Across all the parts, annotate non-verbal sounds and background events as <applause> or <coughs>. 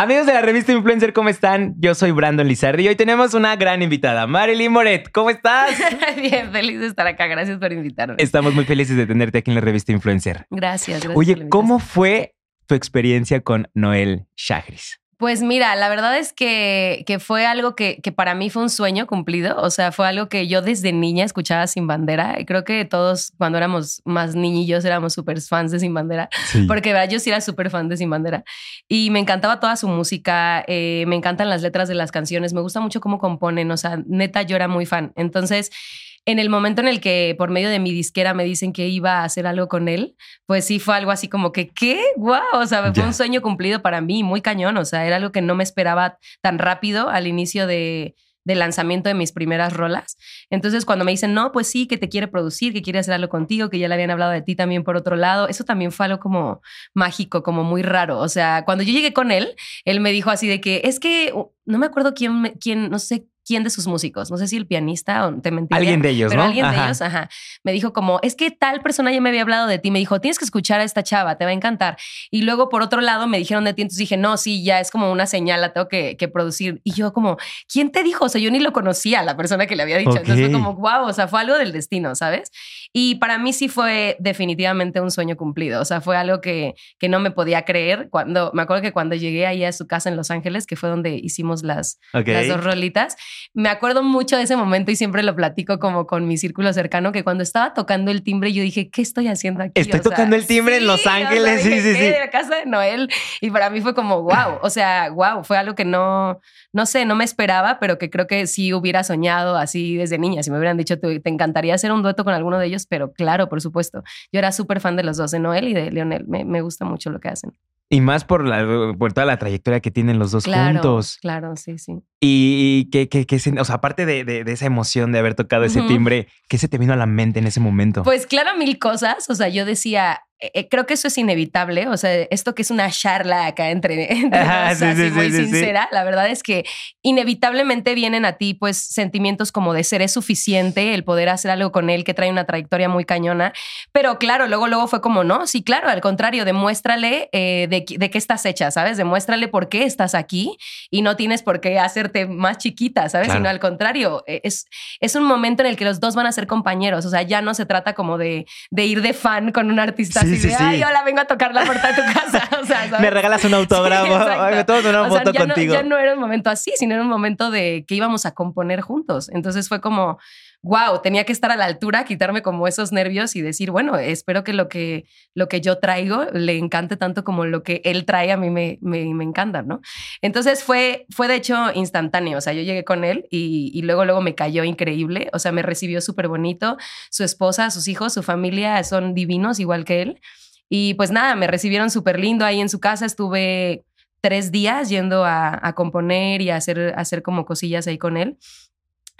Amigos de la revista Influencer, ¿cómo están? Yo soy Brandon Lizardi y hoy tenemos una gran invitada, Marilyn Moret. ¿Cómo estás? <laughs> Bien, feliz de estar acá. Gracias por invitarme. Estamos muy felices de tenerte aquí en la revista Influencer. Gracias, gracias. Oye, ¿cómo fue tu experiencia con Noel Chagris? Pues mira, la verdad es que, que fue algo que, que, para mí fue un sueño cumplido. O sea, fue algo que yo desde niña escuchaba Sin Bandera. Y creo que todos cuando éramos más niñillos éramos súper fans de Sin Bandera. Sí. Porque ¿verdad? yo sí era súper fan de Sin Bandera. Y me encantaba toda su música. Eh, me encantan las letras de las canciones. Me gusta mucho cómo componen. O sea, neta, yo era muy fan. Entonces en el momento en el que por medio de mi disquera me dicen que iba a hacer algo con él, pues sí fue algo así como que, ¿qué? ¡Wow! O sea, fue un sueño cumplido para mí, muy cañón. O sea, era algo que no me esperaba tan rápido al inicio de, del lanzamiento de mis primeras rolas. Entonces, cuando me dicen, no, pues sí, que te quiere producir, que quiere hacer algo contigo, que ya le habían hablado de ti también por otro lado, eso también fue algo como mágico, como muy raro. O sea, cuando yo llegué con él, él me dijo así de que, es que, no me acuerdo quién, quién no sé quién de sus músicos, no sé si el pianista o te mentiría. Alguien de ellos, pero ¿no? alguien de ellos, ajá. Me dijo como, es que tal persona ya me había hablado de ti, me dijo, tienes que escuchar a esta chava, te va a encantar. Y luego por otro lado me dijeron de ti, entonces dije, no, sí, ya es como una señal, la tengo que, que producir. Y yo como, ¿quién te dijo? O sea, yo ni lo conocía, la persona que le había dicho. Okay. Entonces fue como, wow, o sea, fue algo del destino, ¿sabes? Y para mí sí fue definitivamente un sueño cumplido, o sea, fue algo que, que no me podía creer cuando, me acuerdo que cuando llegué ahí a su casa en Los Ángeles, que fue donde hicimos las, okay. las dos rolitas, me acuerdo mucho de ese momento y siempre lo platico como con mi círculo cercano, que cuando estaba tocando el timbre yo dije, ¿qué estoy haciendo aquí? Estoy o sea, tocando el timbre sí, en Los Ángeles, o sea, sí, sí, sí. De la casa de Noel. Y para mí fue como, wow, o sea, wow, fue algo que no, no sé, no me esperaba, pero que creo que sí hubiera soñado así desde niña. Si me hubieran dicho, te, te encantaría hacer un dueto con alguno de ellos, pero claro, por supuesto. Yo era súper fan de los dos, de Noel y de Leonel. Me, me gusta mucho lo que hacen. Y más por, la, por toda la trayectoria que tienen los dos claro, juntos. Claro, sí, sí. Y que, que, que o sea, aparte de, de, de, esa emoción de haber tocado ese uh -huh. timbre, ¿qué se te vino a la mente en ese momento? Pues claro, mil cosas. O sea, yo decía, eh, creo que eso es inevitable. O sea, esto que es una charla acá entre, <laughs> entre Ajá, sí, así sí, muy sí, sincera. La verdad es que inevitablemente vienen a ti, pues, sentimientos como de ser es suficiente, el poder hacer algo con él que trae una trayectoria muy cañona. Pero claro, luego, luego fue como, no, sí, claro, al contrario, demuéstrale eh, de, de, qué estás hecha, ¿sabes? Demuéstrale por qué estás aquí y no tienes por qué hacerte más chiquita, ¿sabes? Claro. Sino al contrario, eh, es, es un momento en el que los dos van a ser compañeros. O sea, ya no se trata como de, de ir de fan con un artista así sí, de, sí. ay, hola, vengo a tocar la puerta de tu casa. <laughs> O sea, ¿sabes? Me regalas un autógrafo, Sí, tomo una O sea, foto ya no- contigo. ya no era un momento así, sino era un momento de que íbamos a componer juntos. Entonces fue como, wow, tenía que estar a la altura, quitarme como esos nervios y decir, bueno, espero que lo que, lo que yo traigo le encante tanto como lo que él trae a mí me, me, encanta, ¿no? Entonces fue, fue de hecho instantáneo, o sea, yo llegué con él y, y luego, luego me cayó increíble, o sea, me recibió súper bonito, su esposa, sus hijos, su familia son divinos, igual que él. Y pues nada, me recibieron súper lindo ahí en su casa, estuve tres días yendo a, a componer y a hacer, a hacer como cosillas ahí con él.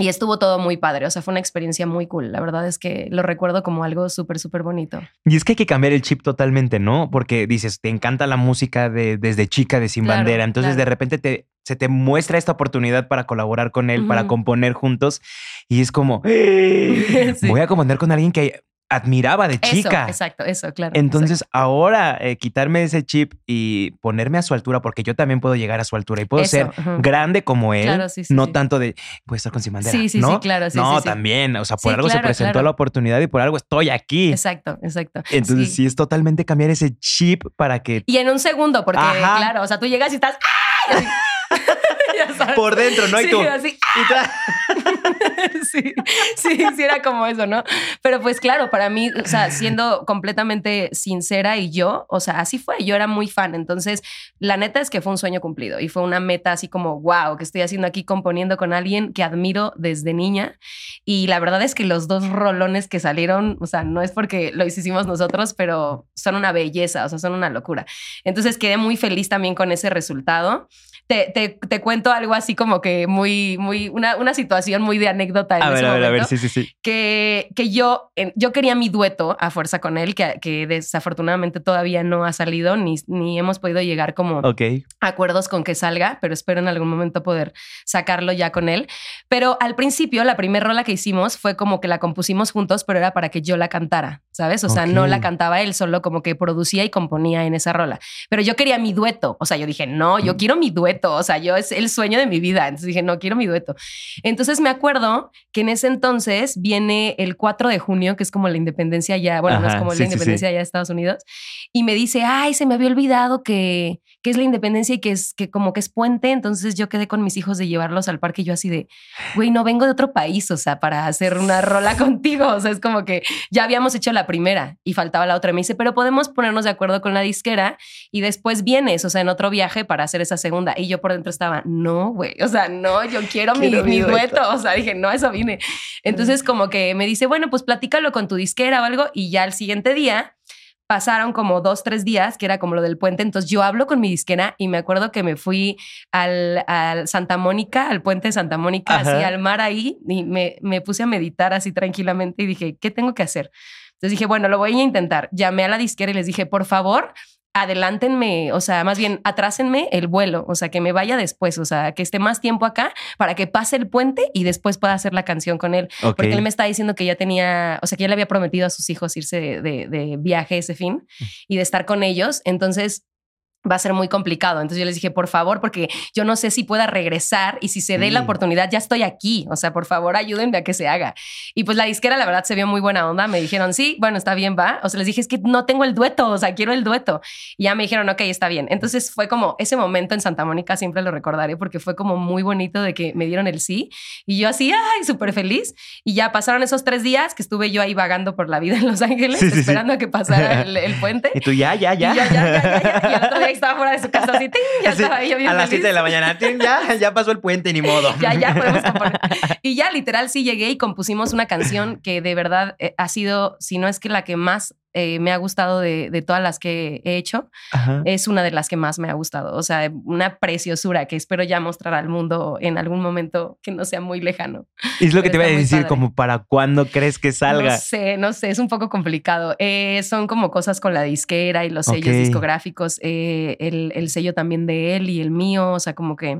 Y estuvo todo muy padre, o sea, fue una experiencia muy cool. La verdad es que lo recuerdo como algo súper, súper bonito. Y es que hay que cambiar el chip totalmente, ¿no? Porque dices, te encanta la música de, desde chica de Sin Claro, Bandera. Entonces, claro. de repente te, se te muestra esta oportunidad para colaborar con él, para componer juntos. Y es como, <laughs> Sí. voy a componer con alguien que admiraba de chica. Eso, exacto, eso, claro. Entonces, ahora eh, quitarme ese chip y ponerme a su altura, porque yo también puedo llegar a su altura y puedo Eso, ser grande como él, Claro, sí, sí, no sí. tanto de voy a estar con Sin Bandera. Sí, sí, ¿no? sí, claro, sí, no, también, o sea, por algo se presentó claro. la oportunidad y por algo estoy aquí. Exacto, exacto. Entonces, Sí. es totalmente cambiar ese chip para que Y en un segundo, porque Ajá. claro, o sea, tú llegas y estás. ¡ay! <laughs> <laughs> Por dentro, ¿no? Y Sí, tú. así. y tú- <laughs> sí, sí, era como eso, ¿no? Pero pues claro, para mí, o sea, siendo completamente sincera y yo, o sea, así fue, yo era muy fan, entonces la neta es que fue un sueño cumplido y fue una meta así como, wow, que estoy haciendo aquí componiendo con alguien que admiro desde niña y la verdad es que los dos rolones que salieron, o sea, no es porque lo hicimos nosotros, pero son una belleza, o sea, son una locura. Entonces quedé muy feliz también con ese resultado. Te, te, te cuento algo así como que muy, muy, una, una situación muy de anécdota en A ese ver, a ver, a ver, sí, sí, sí. que, que yo, yo quería mi dueto a fuerza con él, que, que desafortunadamente todavía no ha salido, ni, ni hemos podido llegar como Ok. acuerdos con que salga, pero espero en algún momento poder sacarlo ya con él. Pero al principio, la primera rola que hicimos fue como que la compusimos juntos, pero era para que yo la cantara, ¿sabes? O sea, no la cantaba él, solo como que producía y componía en esa rola. Pero yo quería mi dueto. O sea, yo dije, no, yo Mm. quiero mi dueto. O sea, yo es el sueño de mi vida. Entonces dije, no, quiero mi dueto. Entonces me acuerdo que en ese entonces viene el 4 de junio, que es como la independencia ya, bueno, no es Ajá, como sí, la sí, sí. independencia ya de Estados Unidos, y me dice, ay, se me había olvidado que, que es la independencia y que es que como que es puente. Entonces yo quedé con mis hijos de llevarlos al parque y yo así de, güey, no vengo de otro país, o sea, para hacer una rola <laughs> contigo. O sea, es como que ya habíamos hecho la primera y faltaba la otra. Me dice, pero podemos ponernos de acuerdo con la disquera y después vienes, o sea, en otro viaje para hacer esa segunda. Y yo por dentro estaba, no, güey, o sea, no, yo quiero, mi, mi mi dueto. O sea, dije, no, eso vine. Entonces, como que me dice, bueno, pues platícalo con tu disquera o algo. Y ya el siguiente día pasaron como dos, tres días, que era como lo del puente. Entonces yo hablo con mi disquera y me acuerdo que me fui al, al Santa Mónica, al puente de Santa Mónica, Ajá. así al mar ahí, y me, me puse a meditar así tranquilamente y dije, ¿qué tengo que hacer? Entonces dije, bueno, lo voy a intentar. Llamé a la disquera y les dije, por favor, adelántenme, o sea, más bien atrásenme el vuelo, o sea, que me vaya después, o sea, que esté más tiempo acá para que pase el puente y después pueda hacer la canción con él. Porque él me está diciendo que ya tenía, o sea, que ya le había prometido a sus hijos irse de, de- de viaje ese fin y de estar con ellos. Entonces va a ser muy complicado. Entonces yo les dije, por favor, porque yo no sé si pueda regresar y si se dé la Sí. oportunidad, ya estoy aquí. O sea, por favor, ayúdenme a que se haga. Y pues la disquera, la verdad, se vio muy buena onda. Me dijeron, sí, bueno, está bien, va. O sea, les dije, es que no tengo el dueto, o sea, quiero el dueto. Y ya me dijeron, ok, está bien. Entonces fue como ese momento en Santa Mónica, siempre lo recordaré porque fue como muy bonito de que me dieron el sí. Y yo así, ay, súper feliz. Y ya pasaron esos tres días que estuve yo ahí vagando por la vida en Los Ángeles, Sí, sí, sí. esperando a que pasara el, el puente. <laughs> Y tú ya, ya, ya. Y yo ya, ya, ya, ya. Y al otro día estaba fuera de su casa así, ¡ting! ya estaba ahí yo bien a las feliz. 7 de la mañana. "Tin, Ya, ya pasó el puente, ni modo. Ya, ya podemos componer. <laughs> Y ya literal sí llegué y compusimos una canción que de verdad eh, ha sido, si no es que la que más eh, me ha gustado de, de todas las que he hecho, Ajá. es una de las que más me ha gustado. O sea, una preciosura que espero ya mostrar al mundo en algún momento que no sea muy lejano. Y es lo que te iba a decir, padre. como para cuándo crees que salga. No sé, no sé, es un poco complicado. Eh, son como cosas con la disquera y los sellos Ok. discográficos, eh, el, el sello también de él y el mío, o sea, como que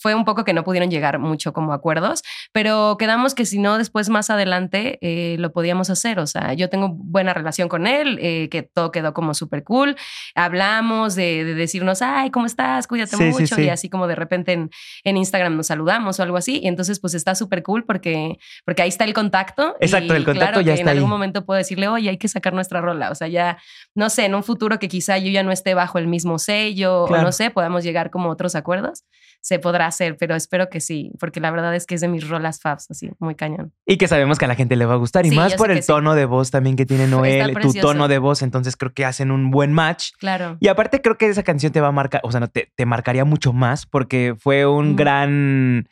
fue un poco que no pudieron llegar mucho como acuerdos, pero quedamos que si no, después más adelante eh, lo podíamos hacer. O sea, yo tengo buena relación con él, eh, que todo quedó como súper cool. Hablamos de, de decirnos, ay, ¿cómo estás? Cuídate Sí, mucho. sí. Y así como de repente en, en Instagram nos saludamos o algo así. Y entonces, pues está súper cool porque, porque ahí está el contacto. Exacto, y el contacto claro ya que está En algún ahí. momento puedo decirle, oye, hay que sacar nuestra rola. O sea, ya, no sé, en un futuro que quizá yo ya no esté bajo el mismo sello o Claro. no sé, podamos llegar como a otros acuerdos, se podrá hacer, pero espero que sí, porque la verdad es que es de mis rolas faves, así, muy cañón. Y que sabemos que a la gente le va a gustar. Y Sí, más por el sí. tono de voz también que tiene Noel, tu tono de voz. Entonces creo que hacen un buen match. Claro. Y aparte creo que esa canción te va a marcar, o sea, no, te, te marcaría mucho más porque fue un gran,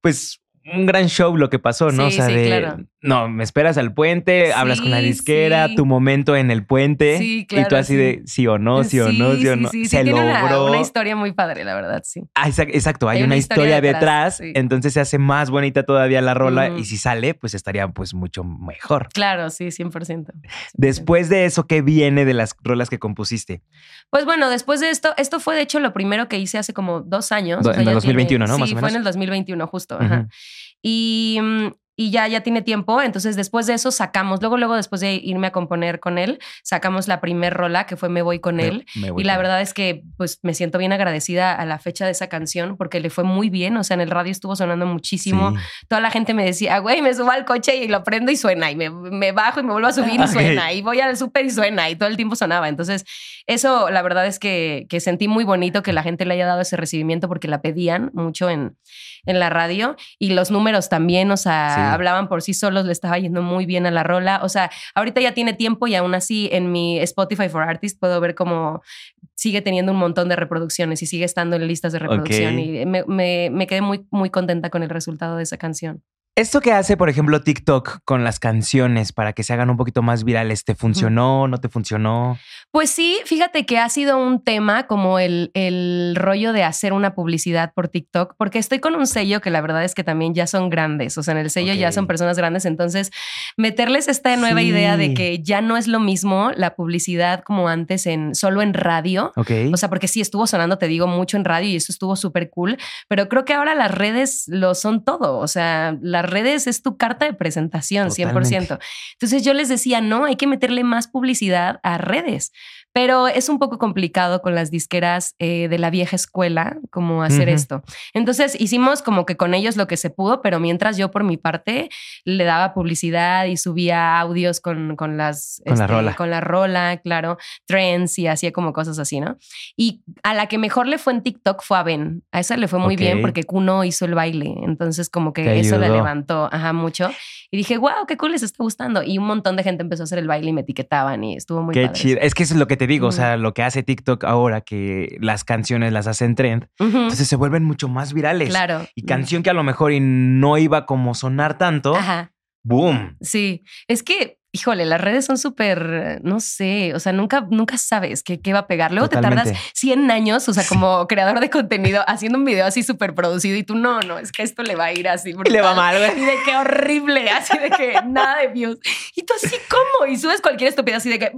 pues, un gran show lo que pasó, ¿no? Sí, o sea, de, claro. No, me esperas al puente, hablas con la disquera, sí. tu momento en el puente. Sí, Y tú claro, así sí. de sí o no, sí, o no, sí o no. Se tiene una, logró. una historia muy padre, la verdad, sí. Ah, exac- exacto, hay, Hay una, una historia, historia detrás, entonces se hace más bonita todavía la rola y si sale, pues estaría pues mucho mejor. Claro, sí, 100%. 100%. Después de eso, ¿qué viene de las rolas que compusiste? Pues bueno, después de esto, esto fue de hecho lo primero que hice hace como dos años. Do- o sea, en el ya 2021, ¿no? Sí, Más o fue menos. en el 2021 justo. ajá. Ujú. Y, mm, y ya, ya tiene tiempo. Entonces, después de eso sacamos, luego, luego, después de irme a componer con él, sacamos la primer rola que fue Me Voy con Me- él. me voy Y la verdad es que pues me siento bien agradecida a la fecha de esa canción porque le fue muy bien. O sea, en el radio estuvo sonando muchísimo. Sí. Toda la gente me decía, güey, me subo al coche y lo prendo y suena. Y me, me bajo y me vuelvo a subir y <laughs> suena. Y voy al súper y suena. Y todo el tiempo sonaba. Entonces, eso la verdad es que, que sentí muy bonito que la gente le haya dado ese recibimiento porque la pedían mucho en, en la radio. Y los números también, o sea, Sí. hablaban por sí solos, le estaba yendo muy bien a la rola. O sea, ahorita ya tiene tiempo y aún así en mi Spotify for Artists puedo ver cómo sigue teniendo un montón de reproducciones y sigue estando en listas de reproducción. Y me, me- me quedé muy, muy contenta con el resultado de esa canción. Esto que hace, por ejemplo, TikTok con las canciones para que se hagan un poquito más virales, ¿te funcionó? ¿No te funcionó? Pues sí, fíjate que ha sido un tema como el, el rollo de hacer una publicidad por TikTok, porque estoy con un sello que la verdad es que también ya son grandes, o sea, en el sello ya son personas grandes, entonces meterles esta nueva idea de que ya no es lo mismo la publicidad como antes en solo en radio. Ok. O sea, porque sí estuvo sonando, te digo, mucho en radio y eso estuvo súper cool, pero creo que ahora las redes lo son todo. O sea, las las redes es tu carta de presentación, 100%. Entonces yo les decía, no, hay que meterle más publicidad a redes. Pero es un poco complicado con las disqueras eh, de la vieja escuela, como hacer esto. Entonces hicimos como que con ellos lo que se pudo, pero mientras yo por mi parte le daba publicidad y subía audios con, con las... Con la este, rola. Con la rola, claro, trends y hacía como cosas así, ¿no? Y a la que mejor le fue en TikTok fue a Ben. A esa le fue muy bien porque Kuno hizo el baile. Entonces como que eso le levantó ajá, mucho. Y dije, wow, qué cool les está gustando. Y un montón de gente empezó a hacer el baile y me etiquetaban y estuvo muy Qué chido. Es que eso es lo que te digo, o sea, lo que hace TikTok ahora, que las canciones las hacen trend, entonces se vuelven mucho más virales. Claro. Y canción que a lo mejor y no iba como sonar tanto, Ajá. boom. Sí, es que híjole, las redes son súper, no sé, o sea, nunca, nunca sabes qué, qué va a pegar. Luego te tardas 100 años, o sea, como creador de contenido, haciendo un video así súper producido y tú, no, no, es que esto le va a ir así. Le va mal, güey. Y de qué horrible, <laughs> así de que nada de views. Y tú así, ¿cómo? Y subes cualquier estupidez así de que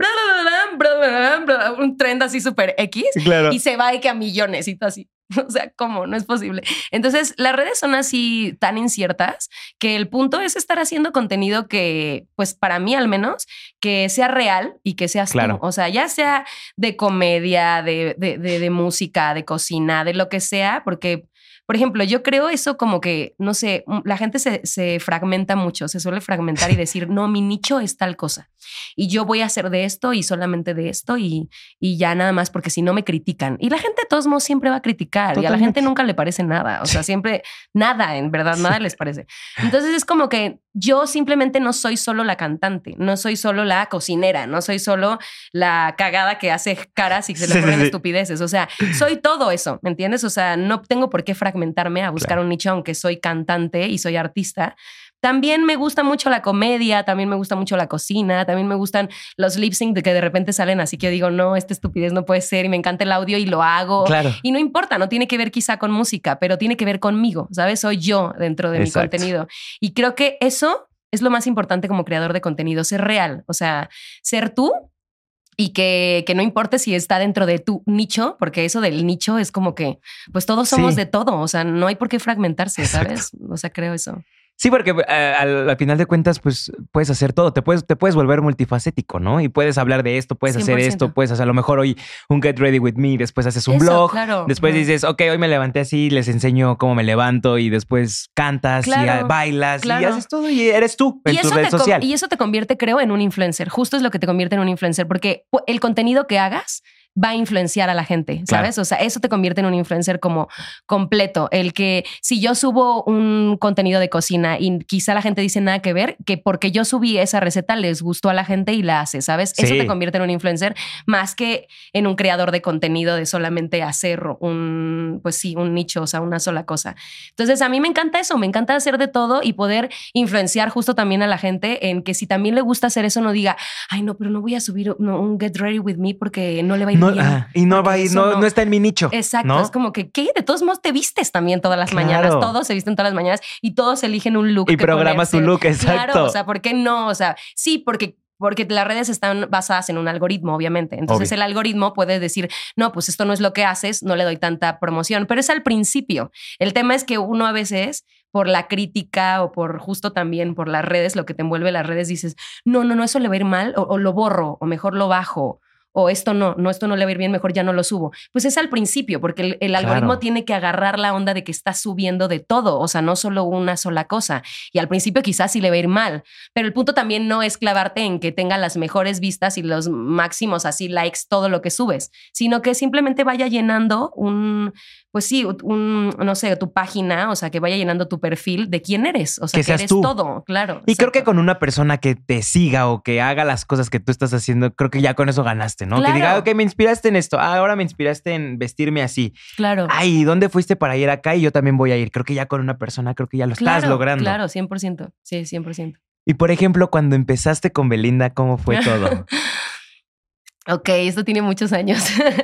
un trend así súper X claro. y se va de que a millones y tú así. <laughs> O sea, ¿cómo? No es posible. Entonces, las redes son así tan inciertas que el punto es estar haciendo contenido que, pues para mí al menos, que sea real y que sea claro. O sea, ya sea de comedia, de, de, de música, de cocina, de lo que sea, porque por ejemplo, yo creo eso como que, no sé, la gente se, se, fragmenta mucho, se suele fragmentar y decir, no, mi nicho es tal cosa. Y yo voy a hacer de esto y solamente de esto y, y ya nada más porque si no me critican. Y la gente de todos modos siempre va a criticar y a la gente nunca le parece nada. O sea, siempre nada, en verdad, nada les parece. Entonces es como que yo simplemente no soy solo la cantante, no soy solo la cocinera, no soy solo la cagada que hace caras y se le ponen estupideces. O sea, soy todo eso, ¿me entiendes? O sea, no tengo por qué fragmentarme a buscar un nicho, aunque soy cantante y soy artista. También me gusta mucho la comedia, también me gusta mucho la cocina, también me gustan los lip sync de que de repente salen así que yo digo, no, esta estupidez no puede ser y me encanta el audio y lo hago. Claro. Y no importa, no tiene que ver quizá con música, pero tiene que ver conmigo, ¿sabes? Soy yo dentro de mi contenido. Y creo que eso es lo más importante como creador de contenido, ser real, o sea, ser tú y que, que, no importe si está dentro de tu nicho, porque eso del nicho es como que, pues todos somos de todo, o sea, no hay por qué fragmentarse, ¿sabes? O sea, creo eso. Sí, porque eh, al, final de cuentas, pues puedes hacer todo. Te puedes, te puedes volver multifacético, ¿no? Y puedes hablar de esto, puedes hacer esto, puedes hacer a lo mejor hoy un Get Ready With Me, después haces un blog, después dices, ok, hoy me levanté así, les enseño cómo me levanto y después cantas y bailas y haces todo y eres tú en tu red social. Y eso te convierte, creo, en un influencer. Justo es lo que te convierte en un influencer, porque el contenido que hagas va a influenciar a la gente, ¿sabes? O sea, eso te convierte en un influencer como completo. El que si yo subo un contenido de cocina y quizá la gente dice nada que ver, que porque yo subí esa receta les gustó a la gente y la hace, ¿sabes? Eso te convierte en un influencer más que en un creador de contenido de solamente hacer un, pues sí, un nicho, o sea, una sola cosa. Entonces, a mí me encanta eso, me encanta hacer de todo y poder influenciar justo también a la gente en que si también le gusta hacer eso, no diga, ay, no, pero no voy a subir un Get Ready With Me porque no le va a ir y no va a ir, no, no, está en mi nicho. Exacto. Es como que, ¿qué? De todos modos te vistes también todas las mañanas. Todos se visten todas las mañanas y todos eligen un look. Y programas tu look, exacto. Claro, o sea, ¿por qué no? O sea, sí, porque porque las redes están basadas en un algoritmo, obviamente. Entonces el algoritmo puede decir, no, pues esto no es lo que haces, no le doy tanta promoción, pero es al principio. El tema es que uno a veces, por la crítica o por justo también por las redes, lo que te envuelve las redes, dices, no, no, no, eso le va a ir mal, o lo borro, o mejor lo bajo, o esto no, no, esto no le va a ir bien, mejor ya no lo subo. Pues es al principio, porque el, algoritmo tiene que agarrar la onda de que está subiendo de todo, o sea, no solo una sola cosa. Y al principio quizás sí le va a ir mal, pero el punto también no es clavarte en que tenga las mejores vistas y los máximos así likes todo lo que subes, sino que simplemente vaya llenando un, pues sí, un, no sé, tu página, o sea, que vaya llenando tu perfil de quién eres, o sea, que, eres todo, claro. Y creo que con una persona que te siga o que haga las cosas que tú estás haciendo, creo que ya con eso ganaste, ¿no? Que diga, ok, me inspiraste en esto, ah, ahora me inspiraste en vestirme así. Claro. Ay, ¿dónde fuiste para ir acá? Y yo también voy a ir. Creo que ya con una persona, creo que ya lo estás logrando. Claro, 100%, sí, 100%. Y por ejemplo, cuando empezaste con Belinda, ¿cómo fue todo? <laughs> Ok, esto tiene muchos años.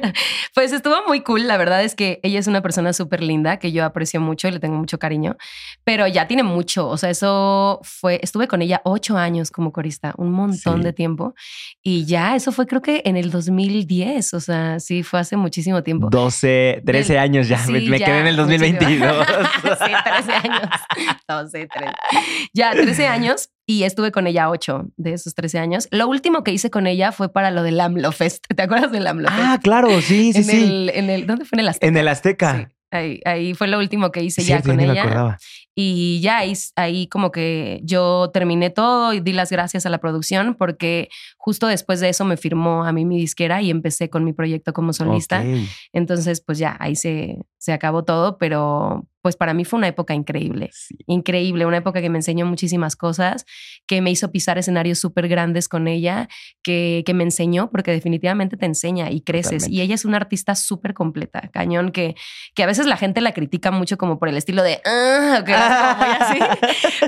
<laughs> pues estuvo muy cool. La verdad es que ella es una persona súper linda que yo aprecio mucho y le tengo mucho cariño, pero ya tiene mucho. O sea, eso fue, estuve con ella ocho años como corista, un montón de tiempo. Y ya, eso fue creo que en el 2010. O sea, sí, fue hace muchísimo tiempo. 12, 13 años ya. me, quedé en el 2022. <laughs> sí, 13 años. <laughs> 12, 13. Ya, 13 años y estuve con ella ocho de esos 13 años. Lo último que hice con ella fue para lo del AMLO Fest. <laughs> ¿Te acuerdas del AMLO Fest? Ah, claro, sí, sí, sí. en el, ¿Dónde fue? En el Azteca. En el Azteca. Ahí, ahí, fue lo último que hice ya con ella. Y ya ahí, ahí, como que yo terminé todo y di las gracias a la producción porque justo después de eso me firmó a mí mi disquera y empecé con mi proyecto como solista. Entonces, pues ya ahí se, se acabó todo, pero pues para mí fue una época increíble, increíble, una época que me enseñó muchísimas cosas, que me hizo pisar escenarios súper grandes con ella, que, que, me enseñó, porque definitivamente te enseña y creces. Y ella es una artista súper completa, cañón, que, que a veces la gente la critica mucho como por el estilo de, ah, así,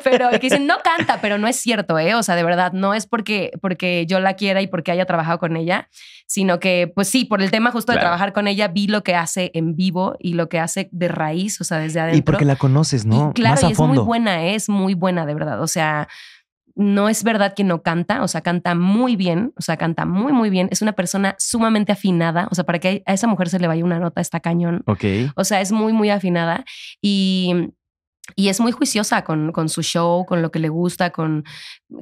<laughs> pero que dicen, no canta, pero no es cierto, ¿eh? O sea, de verdad, no es porque, porque yo la quiera y porque haya trabajado con ella, sino que, pues sí, por el tema justo de trabajar con ella, vi lo que hace en vivo y lo que hace de raíz, o sea, desde adentro. Y porque la conoces, ¿no? claro, y es muy buena, es muy buena, de verdad. O sea, no es verdad que no canta, o sea, canta muy bien, o sea, canta muy, muy bien. Es una persona sumamente afinada, o sea, para que a esa mujer se le vaya una nota, está cañón. Ok. O sea, es muy, muy afinada. Y y es muy juiciosa con, con, su show, con lo que le gusta, con,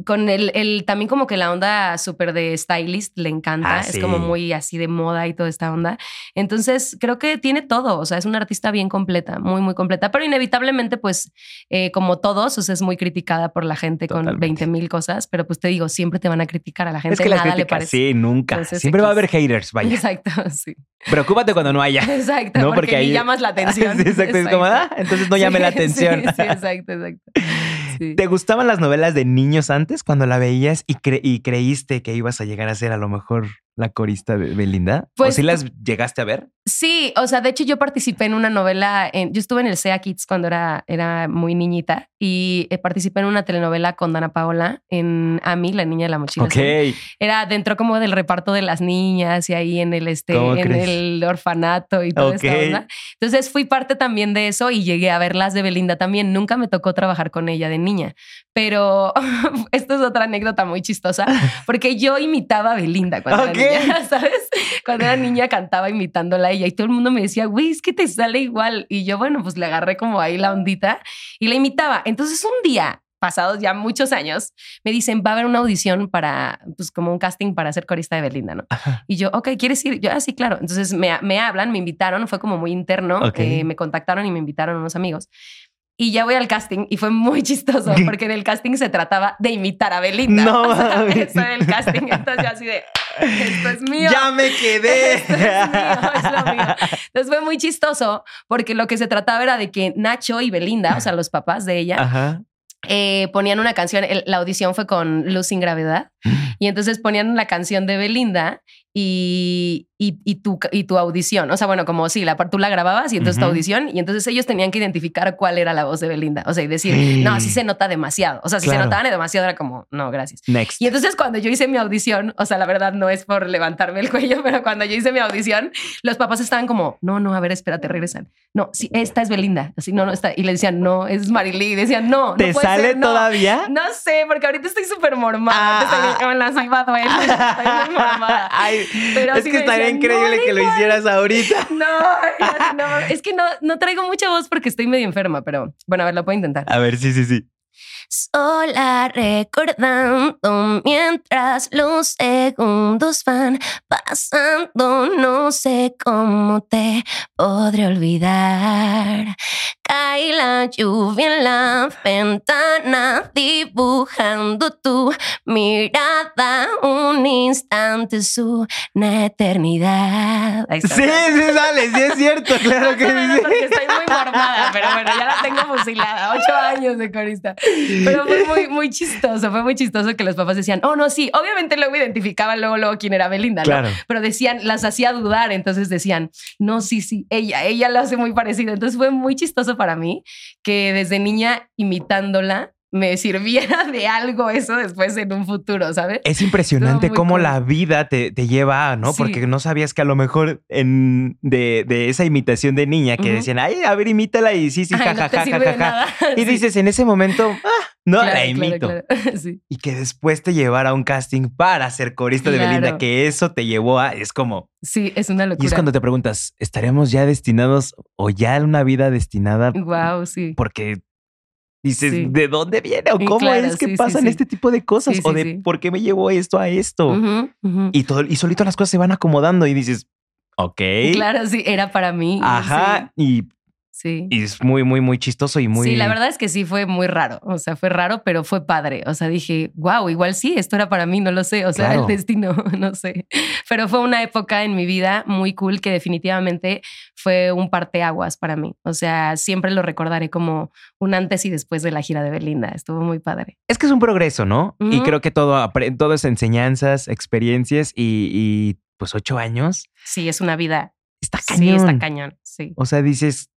con el, el también como que la onda súper de stylist le encanta, ah, es como muy así de moda y toda esta onda. Entonces creo que tiene todo, o sea, es una artista bien completa, muy, muy completa, pero inevitablemente pues eh, como todos, o sea, es muy criticada por la gente con 20 mil cosas, pero pues te digo, siempre te van a criticar a la gente, es que nada le parece. Sí, nunca. siempre va a haber haters, <laughs> vaya. Exacto, sí. Preocúpate cuando no haya. <laughs> Exacto, porque, ahí llamas la <laughs> atención. exacto, es como, ah, entonces no llame la atención. <laughs> Sí, <laughs> exacto, exacto. ¿Te gustaban las novelas de niños antes cuando la veías y, y creíste que ibas a llegar a ser a lo mejor la corista de Belinda? Pues, ¿O si las llegaste a ver? Sí, o sea, de hecho yo participé en una novela, en, yo estuve en el SEA Kids cuando era, era muy niñita y eh, participé en una telenovela con Dana Paola en Ami, la niña de la mochila. Ok. Era dentro como del reparto de las niñas y ahí en el, este, en el orfanato y todo eso. Entonces fui parte también de eso y llegué a ver las de Belinda también. Nunca me tocó trabajar con ella de niña, pero <laughs> esto es otra anécdota muy chistosa porque yo imitaba a Belinda cuando era niña, <laughs> ¿sabes? Cuando era niña cantaba imitándola a ella y todo el mundo me decía, güey, es que te sale igual. Y yo, bueno, pues le agarré como ahí la ondita y la imitaba. Entonces un día, pasados ya muchos años, me dicen, va a haber una audición para, pues como un casting para ser corista de Belinda, ¿no? Y yo, ok, ¿quieres ir? Yo, así, ah, claro. Entonces me, me, hablan, me invitaron, fue como muy interno, okay. me contactaron y me invitaron unos amigos. Y ya voy al casting y fue muy chistoso <laughs> porque en el casting se trataba de imitar a Belinda. No, <laughs> o eso era el casting. Entonces yo así de, esto es mío. Ya me quedé. <laughs> Esto es mío, es lo mío. Entonces fue muy chistoso porque lo que se trataba era de que Nacho y Belinda, o sea, los papás de ella, eh, ponían una canción. la audición fue con Luz sin gravedad. <gasps> Y entonces ponían la canción de Belinda y, y, tu, y tu audición. O sea, bueno, como sí, la, tú la grababas y entonces tu audición, y entonces ellos tenían que identificar cuál era la voz de Belinda. O sea, y decir, no, así se nota demasiado. O sea, si se notaban demasiado, era como, no, gracias. Next. Y entonces cuando yo hice mi audición, o sea, la verdad no es por levantarme el cuello, <laughs> pero cuando yo hice mi audición, los papás estaban como, no, no, a ver, espérate, regresan. No, sí, esta es Belinda. Así, no, no está. Y le decían, no, es Marilí. Y decían, no, ¿Te sale todavía? No sé, porque ahorita estoy súper mormada. Ah, estoy, la soy Estoy muy mormada. <laughs> Ay, pero es que estaría increíble que lo hicieras ahorita. <laughs> No, no, es que no, no traigo mucha voz porque estoy medio enferma, pero bueno, a ver, lo puedo intentar. A ver, sí, sí, sí. Sola recordando mientras los segundos van pasando, no sé cómo te podré olvidar. Cae la lluvia en la ventana, dibujando tu mirada, un instante su una eternidad. Sí, sí, sale, sí es cierto, <laughs> claro que sí. Porque estoy muy formada, pero bueno, ya la tengo fusilada, ocho años de corista. Pero fue muy, muy chistoso, fue muy chistoso que los papás decían, oh, no, sí, obviamente luego identificaban luego, luego quién era Belinda, ¿no? Pero decían, las hacía dudar, entonces decían, no, sí, sí, ella, ella lo hace muy parecido. Entonces fue muy chistoso para mí que desde niña imitándola, me sirviera de algo eso después en un futuro, ¿sabes? Es impresionante cómo la vida te, lleva, ¿no? Porque no sabías que a lo mejor en, de, esa imitación de niña que decían, ay, a ver, imítala y sí, sí, jajaja, jajaja. <laughs> Y dices, en ese momento, ah, no la imito. <laughs> Y que después te llevara a un casting para ser corista de Belinda, que eso te llevó a, es como... Sí, es una locura. Y es cuando te preguntas, ¿estaremos ya destinados o ya en una vida destinada? Wow, sí. Porque dices, ¿de dónde viene? ¿O cómo es que pasan este tipo de cosas? ¿O de por qué me llevó esto a esto? Y, todo, y solito las cosas se van acomodando y dices, ok. Claro, sí, era para mí. Ajá, y Sí. Y es muy, muy, muy chistoso y muy. Sí, la verdad es que sí fue muy raro. O sea, fue raro, pero fue padre. O sea, dije, wow, igual sí, esto era para mí, no lo sé. O sea, el destino, <laughs> no sé. Pero fue una época en mi vida muy cool que definitivamente fue un parteaguas para mí. O sea, siempre lo recordaré como un antes y después de la gira de Belinda. Estuvo muy padre. Es que es un progreso, ¿no? Y creo que todo, todo es enseñanzas, experiencias y, y pues ocho años. Sí, es una vida. Está cañón. Sí, está cañón. Sí. O sea, dices,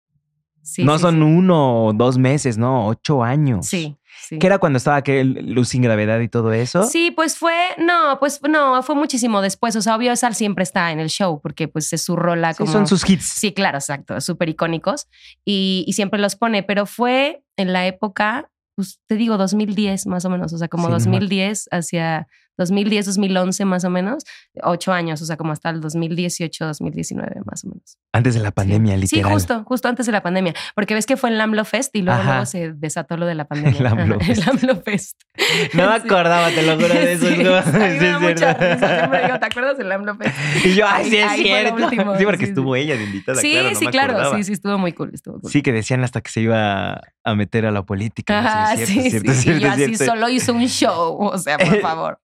no son uno o dos meses, no, ocho años. Sí. Sí. ¿Qué era cuando estaba aquel Luz sin gravedad y todo eso? Sí, pues fue, no, pues no, fue muchísimo después. O sea, obvio, Sal siempre está en el show porque pues es su rola como. son sus hits. Sí, claro, exacto, súper icónicos y, y, siempre los pone, pero fue en la época, pues te digo, 2010 más o menos, o sea, como 2010 hacia 2010, 2011 más o menos, ocho años, o sea, como hasta el 2018, 2019 más o menos. Antes de la pandemia, literal. Sí, justo, justo antes de la pandemia, porque ves que fue en Lamlo Fest y luego, luego se desató lo de la pandemia. <laughs> El Lamlo Fest. <laughs> No me acordaba, te lo juro de eso. <laughs> Sí, es mucha risa, siempre digo, ¿te acuerdas del Lamlo Fest? Y yo, ay, sí es cierto. sí, porque estuvo ella de invitada, Sí, claro, sí, claro, sí, sí, estuvo muy cool, estuvo cool. Sí, que decían hasta que se iba a meter a la política. Ah, sí, sí, sí, y así solo hizo un show, o sea, por favor.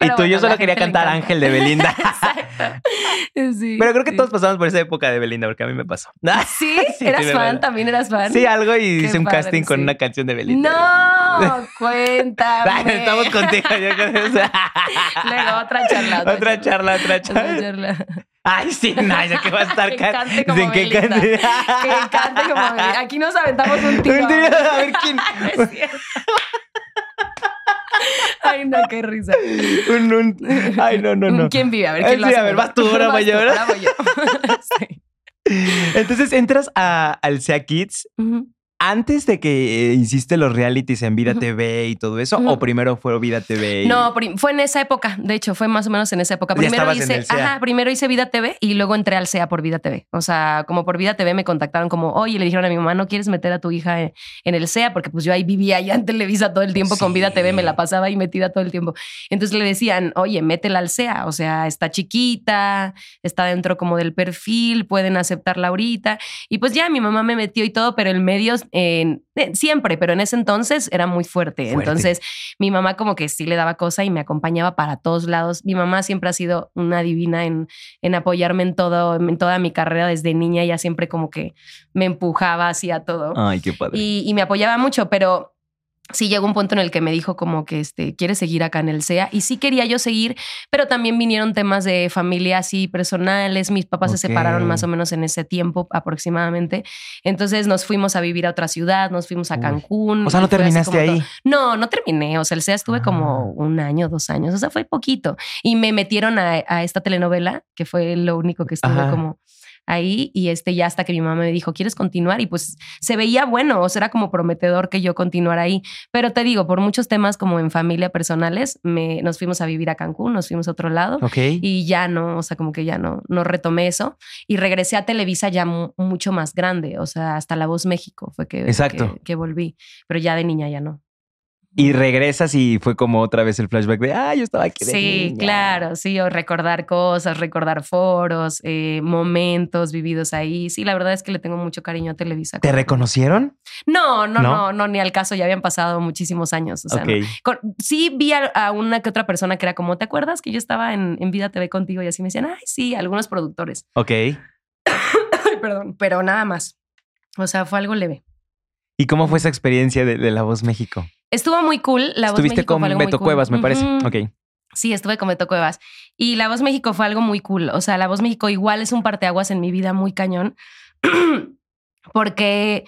Y tú, yo solo quería cantar Ángel de Belinda. <laughs> <laughs> sí, Pero creo que todos pasamos por esa época de Belinda, porque a mí me pasó. <laughs> ¿Sí? ¿Eras fan? ¿También eras fan? Sí, algo y hice un casting con una canción de Belinda. No, cuéntame. Estamos contigo. Luego, otra charla. Otra, charla, otra charla. Ay, sí, no, ya que va a estar que cante como que cante. que cante como Belinda. Aquí nos aventamos. Un tiro, a ver quién. es cierto. Ay, no, qué risa. <laughs> ay, no, no, no. ¿Quién vive? A ver, ¿quién sí, A ver, vas tú, ahora <laughs> mayor. <laughs> sí. Entonces entras a, al SEA Kids antes de que eh, hiciste los realities en Vida TV y todo eso, o primero fue Vida TV? No, fue en esa época. De hecho, fue más o menos en esa época. Primero hice, ajá, primero hice Vida TV y luego entré al SEA por Vida TV. O sea, como por Vida TV me contactaron como, oye, le dijeron a mi mamá, ¿no quieres meter a tu hija en, el SEA? Porque pues yo ahí vivía ya en Televisa todo el tiempo con Vida TV, me la pasaba ahí metida todo el tiempo. Entonces le decían, oye, métela al SEA. O sea, está chiquita, está dentro como del perfil, pueden aceptarla ahorita. Y pues ya mi mamá me metió y todo, pero el medio siempre, pero en ese entonces era muy fuerte. Entonces mi mamá como que sí le daba cosa y me acompañaba para todos lados. Mi mamá siempre ha sido una divina en, en apoyarme en todo, en toda mi carrera desde niña. Ella siempre como que me empujaba hacia todo. Ay, qué padre. Y, y me apoyaba mucho, pero sí llegó un punto en el que me dijo como que este, quiere seguir acá en el SEA y sí quería yo seguir, pero también vinieron temas de familia así personales, mis papás se separaron más o menos en ese tiempo aproximadamente, entonces nos fuimos a vivir a otra ciudad, nos fuimos a Cancún. O sea, ¿no terminaste ahí? No, no terminé, o sea, el SEA estuve como ah. un año, dos años, o sea, fue poquito. Y me metieron a, esta telenovela, que fue lo único que estuve como ahí y este ya hasta que mi mamá me dijo, ¿quieres continuar? Y pues se veía bueno, o sea, era como prometedor que yo continuara ahí. Pero te digo, por muchos temas como en familia personales, me, nos fuimos a vivir a Cancún, nos fuimos a otro lado y ya no, o sea, como que ya no, no retomé eso y regresé a Televisa ya mucho más grande, o sea, hasta La Voz México fue que, Exacto. que volví, pero ya de niña ya no. Y regresas y fue como otra vez el flashback de, ah, yo estaba aquí. sí, claro, sí, o recordar cosas, recordar foros, eh, momentos vividos ahí. Sí, la verdad es que le tengo mucho cariño a Televisa. ¿Te reconocieron? No, no, no, no, ni al caso, ya habían pasado muchísimos años. O sea, sí vi a, una que otra persona que era como, ¿te acuerdas que yo estaba en, en Vida TV contigo? Y así me decían, ay, sí, algunos productores. Ok. <coughs> perdón, pero nada más. O sea, fue algo leve. ¿Y cómo fue esa experiencia de, de La Voz México? Estuvo muy cool. La Estuviste Voz con Beto Cuevas, me parece. Ok. Sí, estuve con Beto Cuevas. Y La Voz México fue algo muy cool. O sea, La Voz México igual es un parteaguas en mi vida muy cañón. <clears throat> porque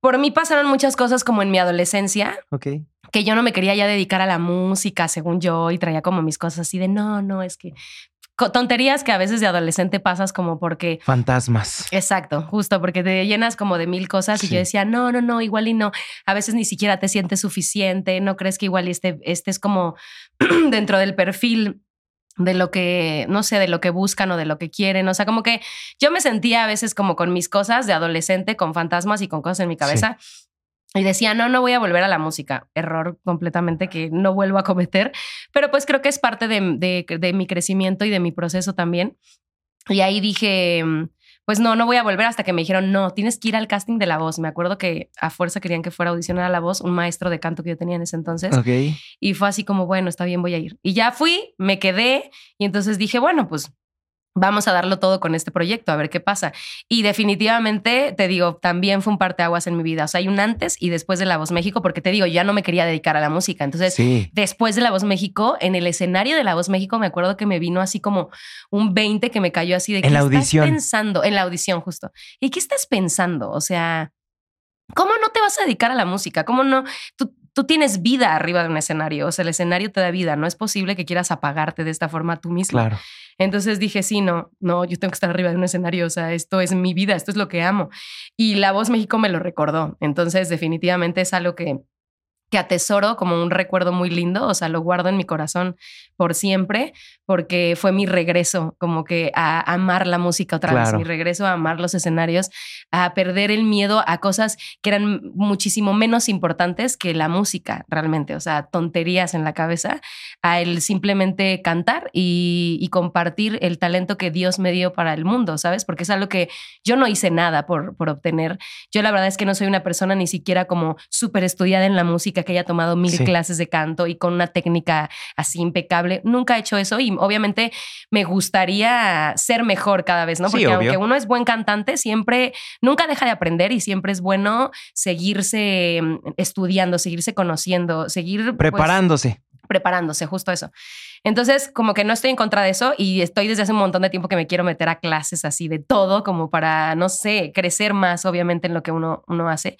por mí pasaron muchas cosas como en mi adolescencia. Ok. que yo no me quería ya dedicar a la música, según yo, y traía como mis cosas así de no, no, es que tonterías que a veces de adolescente pasas como porque... Fantasmas. Exacto, justo porque te llenas como de mil cosas y yo decía, no, no, no, igual y no. A veces ni siquiera te sientes suficiente, no crees que igual este, este es como <clears throat> dentro del perfil de lo que, no sé, de lo que buscan o de lo que quieren. O sea, como que yo me sentía a veces como con mis cosas de adolescente, con fantasmas y con cosas en mi cabeza. Y decía, no, no voy a volver a la música. Error completamente que no vuelvo a cometer. Pero pues creo que es parte de, de, mi crecimiento y de mi proceso también. Y ahí dije, pues no, no voy a volver hasta que me dijeron, no, tienes que ir al casting de la voz. Me acuerdo que a fuerza querían que fuera a audicionar a la voz, un maestro de canto que yo tenía en ese entonces. Y fue así como, bueno, está bien, voy a ir. Y ya fui, me quedé y entonces dije, bueno, pues vamos a darlo todo con este proyecto, a ver qué pasa. Y definitivamente, te digo, también fue un parteaguas en mi vida. O sea, hay un antes y después de La Voz México, porque te digo, ya no me quería dedicar a la música. Entonces, después de La Voz México, en el escenario de La Voz México, me acuerdo que me vino así como un 20 que me cayó así de ¿En la audición? estás pensando? En la audición, justo. ¿Y qué estás pensando? O sea, ¿cómo no te vas a dedicar a la música? ¿Cómo no? Tú, tú tienes vida arriba de un escenario. O sea, el escenario te da vida. No es posible que quieras apagarte de esta forma tú mismo. Claro. Entonces dije, sí, no, no, yo tengo que estar arriba de un escenario, o sea, esto es mi vida, esto es lo que amo. Y La Voz México me lo recordó. Entonces, definitivamente es algo que que atesoro como un recuerdo muy lindo, o sea, lo guardo en mi corazón por siempre, porque fue mi regreso, como que a amar la música otra vez, mi regreso a amar los escenarios, a perder el miedo a cosas que eran muchísimo menos importantes que la música realmente, o sea, tonterías en la cabeza, a el simplemente cantar y, y compartir el talento que Dios me dio para el mundo, ¿sabes? Porque es algo que yo no hice nada por, por obtener. Yo la verdad es que no soy una persona ni siquiera como súper estudiada en la música que haya tomado mil clases de canto y con una técnica así impecable. Nunca he hecho eso y obviamente me gustaría ser mejor cada vez, ¿no? Porque aunque uno es buen cantante, siempre, nunca deja de aprender y siempre es bueno seguirse mm, estudiando, seguirse conociendo, seguir... Pues, preparándose. preparándose, justo eso. Entonces, como que no estoy en contra de eso y estoy desde hace un montón de tiempo que me quiero meter a clases así de todo, como para, no sé, crecer más, obviamente, en lo que uno, uno hace.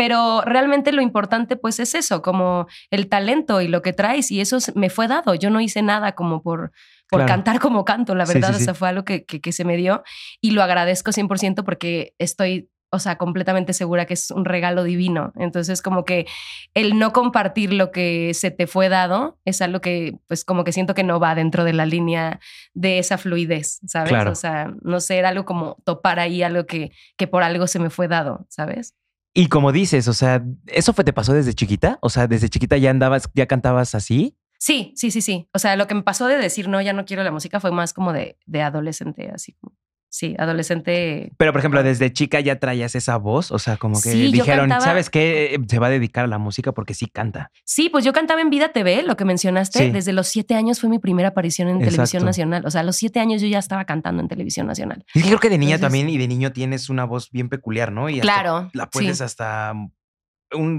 Pero realmente lo importante pues es eso, como el talento y lo que traes y eso me fue dado. Yo no hice nada como por, por cantar como canto, la verdad, eso fue algo que, que, se me dio y lo agradezco 100% porque estoy o sea, completamente segura que es un regalo divino. Entonces, como que el no compartir lo que se te fue dado es algo que, pues, como que siento que no va dentro de la línea de esa fluidez, ¿sabes? O sea, no sé, era algo como topar ahí algo que, que por algo se me fue dado, ¿sabes? Y como dices, o sea, ¿eso fue te pasó desde chiquita? O sea, desde chiquita ya andabas, ya cantabas así. Sí, sí, sí, sí. O sea, lo que me pasó de decir no, ya no quiero la música fue más como de, de adolescente, así como sí, adolescente. Pero, por ejemplo, desde chica ya traías esa voz, o sea, como que dijeron, ¿sabes qué? Se va a dedicar a la música porque sí canta. Sí, pues yo cantaba en Vida TV, lo que mencionaste. Desde los siete años fue mi primera aparición en televisión nacional. O sea, a los siete años yo ya estaba cantando en televisión nacional. Y creo que de niña también y de niño tienes una voz bien peculiar, ¿no? Y claro. La puedes hasta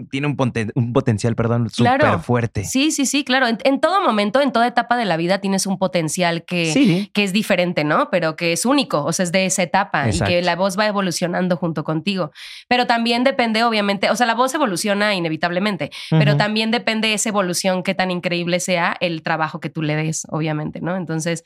tiene un, un, potencial, perdón, súper fuerte. Sí, sí, sí, claro. En, todo momento, en toda etapa de la vida tienes un potencial que, que es diferente, ¿no? Pero que es único, o sea, es de esa etapa y que la voz va evolucionando junto contigo. Pero también depende, obviamente, o sea, la voz evoluciona inevitablemente, pero también depende esa evolución, qué tan increíble sea el trabajo que tú le des, obviamente, ¿no? Entonces,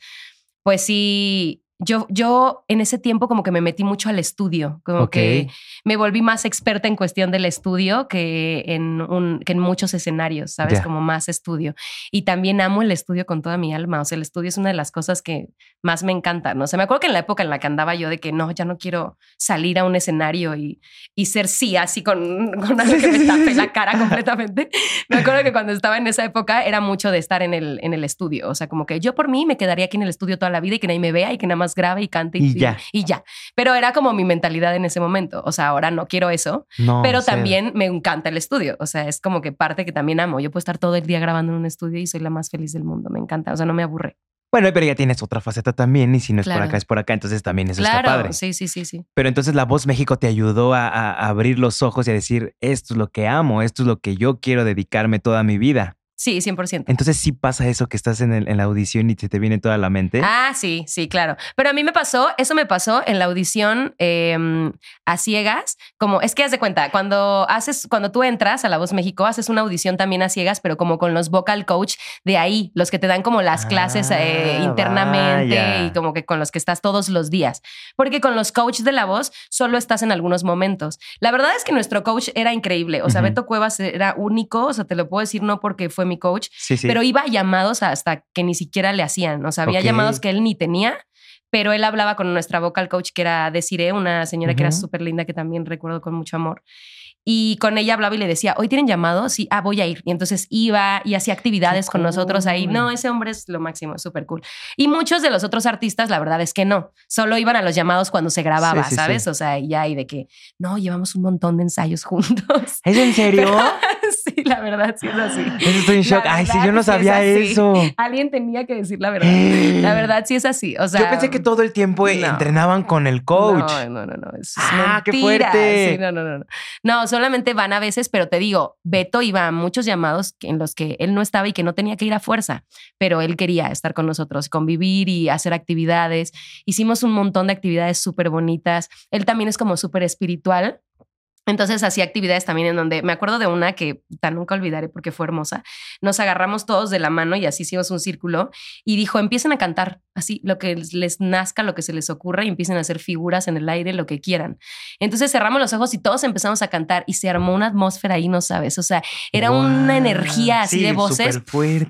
pues sí, yo, yo en ese tiempo como que me metí mucho al estudio, como que me volví más experta en cuestión del estudio que en, un, que en muchos escenarios, ¿sabes? Como más estudio. Y también amo el estudio con toda mi alma, o sea, el estudio es una de las cosas que más me encanta, ¿no? O sea, me acuerdo que en la época en la que andaba yo de que no, ya no quiero salir a un escenario y, y ser sí, así con, <laughs> con algo que me tape la cara completamente. <laughs> Me acuerdo que cuando estaba en esa época era mucho de estar en el, en el estudio, o sea, como que yo por mí me quedaría aquí en el estudio toda la vida y que nadie me vea y que nada más grave y cante y, ya. y ya. Pero era como mi mentalidad en ese momento. O sea, ahora no quiero eso, pero también me encanta el estudio. O sea, es como que parte que también amo. Yo puedo estar todo el día grabando en un estudio y soy la más feliz del mundo. Me encanta. O sea, no me aburre. Bueno, pero ya tienes otra faceta también, y si no es por acá, es por acá, entonces también eso está padre. Sí, sí, sí, sí. Pero entonces la voz México te ayudó a, a, abrir los ojos y a decir, esto es lo que amo, esto es lo que yo quiero dedicarme toda mi vida. Sí, 100%. Entonces sí pasa eso que estás en, en, la audición y se te viene toda la mente. Ah, sí, sí, claro. Pero a mí me pasó, eso me pasó en la audición em, a ciegas, como es que haz de cuenta, cuando haces, cuando tú entras a La Voz México, haces una audición también a ciegas, pero como con los vocal coach de ahí, los que te dan como las clases eh, ah, internamente y como que con los que estás todos los días. Porque con los coach de La Voz solo estás en algunos momentos. La verdad es que nuestro coach era increíble, o sea, Beto Cuevas era único, o sea, te lo puedo decir no porque fue mi coach, pero iba a llamados hasta que ni siquiera le hacían. O sea, había llamados que él ni tenía, pero él hablaba con nuestra vocal coach, que era Desiree, una señora que era súper linda, que también recuerdo con mucho amor. Y con ella hablaba y le decía, hoy tienen llamado, sí, ah, voy a ir. Y entonces iba y hacía actividades con nosotros ahí. No, ese hombre es lo máximo, es súper cool. Y muchos de los otros artistas, la verdad es que no, solo iban a los llamados cuando se grababa, ¿sabes? O sea, ya y de que, no, llevamos un montón de ensayos juntos. <laughs> ¿Es en serio? <laughs> sí, la verdad, sí es así. Estoy en shock. Ay, sí, yo no sabía eso. Alguien tenía que decir la verdad. la <gasps> verdad, sí es así. O sea, yo pensé que todo el tiempo entrenaban con el coach. No, no, no, no. Es ah, qué fuerte. Sí, no, no, no. No, solamente van a veces, pero te digo, Beto iba a muchos llamados en los que él no estaba y que no tenía que ir a fuerza, pero él quería estar con nosotros, convivir y hacer actividades. Hicimos un montón de actividades súper bonitas. Él también es como súper espiritual entonces hacía actividades también en donde me acuerdo de una que tan nunca olvidaré porque fue hermosa. Nos agarramos todos de la mano y así hicimos un círculo y dijo, empiecen a cantar así, lo que les nazca, lo que se les ocurra y empiecen a hacer figuras en el aire, lo que quieran. Entonces cerramos los ojos y todos empezamos a cantar y se armó una atmósfera ahí, no sabes, o sea, era una energía así de voces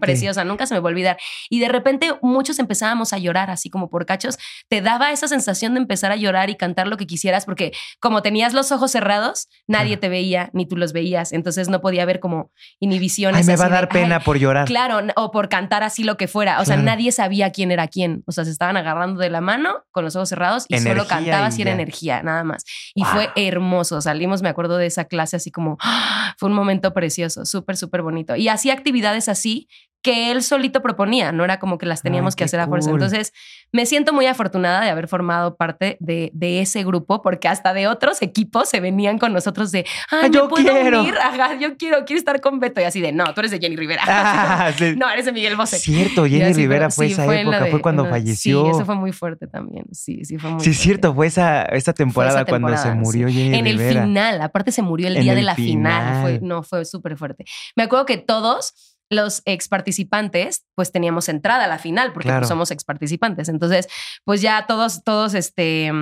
preciosa, nunca se me va a olvidar. Y de repente muchos empezábamos a llorar así como por cachos, te daba esa sensación de empezar a llorar y cantar lo que quisieras porque como tenías los ojos cerrados, nadie te veía ni tú los veías, entonces no podía haber como inhibiciones. Ay, me va a dar pena por llorar. Claro, o por cantar así lo que fuera, o sea, nadie sabía quién era quién, o sea, se estaban agarrando de la mano con los ojos cerrados y solo cantaba si era energía, nada más. Y fue hermoso, salimos, me acuerdo de esa clase así como, <gasps> fue un momento precioso, súper, súper bonito. Y hacía actividades así que él solito proponía, no era como que las teníamos que hacer a fuerza. Entonces, me siento muy afortunada de haber formado parte de, ese grupo, porque hasta de otros equipos se venían con nosotros de, ay, yo puedo quiero. unir? yo quiero, quiero estar con Beto. Y así de, no, tú eres de Jenny Rivera. Ah, <laughs> no, eres de Miguel Bosé. Cierto, Jenny Rivera fue, esa época, fue cuando falleció. Sí, eso fue muy fuerte también. Sí, sí, fue muy Sí, cierto, fue esa, esa temporada, cuando se murió Jenny Rivera. En el final, aparte se murió el día de la final. Fue, no, fue súper fuerte. Me acuerdo que todos los ex participantes, pues teníamos entrada a la final porque pues, somos ex participantes. Entonces, pues ya todos, todos, este,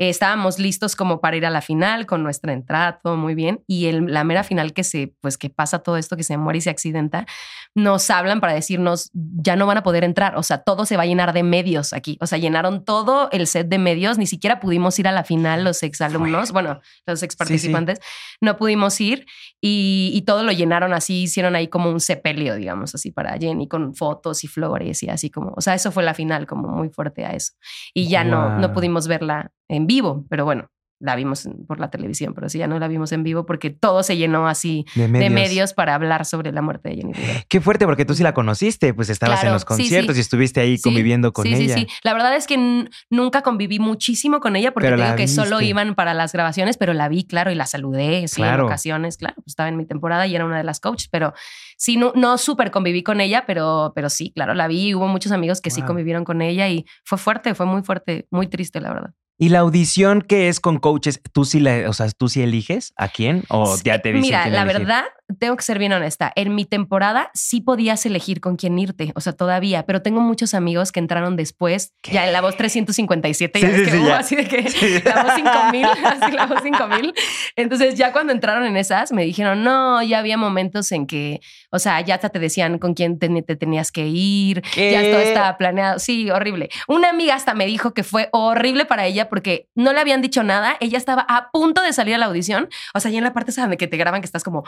mm, estábamos listos como para ir a la final con nuestra entrada, todo muy bien. Y el, la mera final que se, pues que pasa todo esto, que se muere y se accidenta, nos hablan para decirnos, ya no van a poder entrar. O sea, todo se va a llenar de medios aquí. O sea, llenaron todo el set de medios. Ni siquiera pudimos ir a la final los exalumnos, bueno, los ex participantes, no pudimos ir y, y, todo lo llenaron así, hicieron ahí como un sepelio, digamos, así para Jenny con fotos y flores y así como, o sea, eso fue la final, como muy fuerte a eso. Y ya no, no pudimos verla en vivo, pero bueno, la vimos por la televisión, pero sí ya no la vimos en vivo porque todo se llenó así de medios, para hablar sobre la muerte de Jenny Rivera. Qué fuerte, porque tú sí la conociste, pues estabas en los conciertos y estuviste ahí conviviendo con ella. Sí, sí, sí. La verdad es que nunca conviví muchísimo con ella porque digo que solo iban para las grabaciones, pero la vi, claro, y la saludé, sí, en ocasiones, claro, pues estaba en mi temporada y era una de las coaches, pero sí, no, no súper conviví con ella, pero, pero sí, claro, la vi. Hubo muchos amigos que sí convivieron con ella y fue fuerte, fue muy fuerte, muy triste, la verdad. ¿Y la audición que es con coaches, tú sí la, o sea, tú sí eliges a quién o ya te dicen Mira, la verdad, tengo que ser bien honesta. En mi temporada sí podías elegir con quién irte, o sea, todavía, pero tengo muchos amigos que entraron después, ya en la voz 357, ya que así de que <laughs> la voz 5000, <laughs> así la voz 5000. Entonces, ya cuando entraron en esas, me dijeron, no, ya había momentos en que, o sea, ya te decían con quién te, tenías que ir, ya todo estaba planeado. Sí, horrible. Una amiga hasta me dijo que fue horrible para ella porque no le habían dicho nada, ella estaba a punto de salir a la audición, o sea, ya en la parte esa donde que te graban que estás como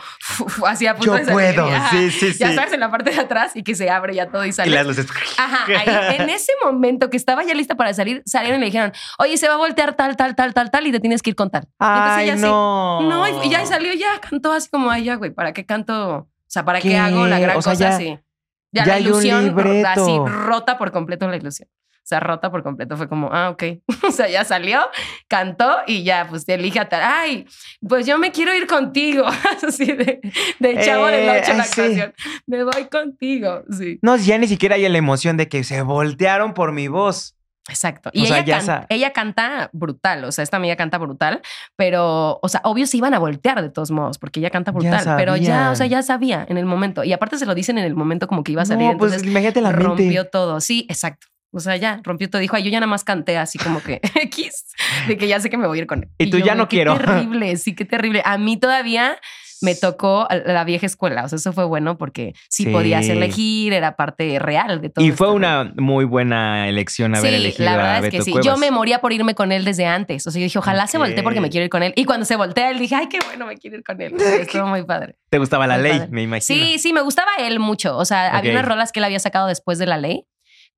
así a punto Yo puedo, sí, sí, sí. Ya sabes, en la parte de atrás y que se abre ya todo y sale. Y las luces. <laughs> Ajá, ahí, en ese momento que estaba ya lista para salir, salieron y le dijeron, oye, se va a voltear tal, tal, tal, tal, tal y te tienes que ir con tal. Ay, Entonces no. no, y ya salió, ya cantó así como, ay, ya, güey, ¿para qué canto? O sea, ¿para qué, hago la gran cosa así? Ya, la ilusión, así rota por completo la ilusión. O sea, rota por completo. Fue como, ah, ok. <laughs> o sea, ya salió, cantó y ya, pues te elige a tal. Ay, pues yo me quiero ir contigo. <laughs> Así de, de chavo de noche en la actuación. Me voy contigo. Sí. No, ya ni siquiera hay la emoción de que se voltearon por mi voz. Exacto. Y ella, ella, canta brutal, o sea, esta amiga canta brutal, pero, o sea, obvio se iban a voltear de todos modos, porque ella canta brutal, pero ya, o sea, ya sabía en el momento. Y aparte se lo dicen en el momento como que iba a salir. No, pues imagínate la Rompió todo, sí, exacto. O sea, ya rompió todo. Dijo, ay, yo ya nada más canté así como que <laughs> X, de que ya sé que me voy a ir con él. Y, tú ya no quiero. Qué terrible, sí, qué terrible. A mí todavía me tocó la vieja escuela. O sea, eso fue bueno porque sí, podías elegir, era parte real de todo. Y fue una muy buena elección haber elegido la verdad es que sí. Yo me moría por irme con él desde antes. O sea, yo dije, ojalá se voltee porque me quiero ir con él. Y cuando se voltea, él dije, ay, qué bueno, me quiero ir con él. <laughs> estuvo muy padre. ¿Te gustaba la ley? Me imagino. Sí, sí, me gustaba él mucho. O sea, había unas rolas que él había sacado después de la ley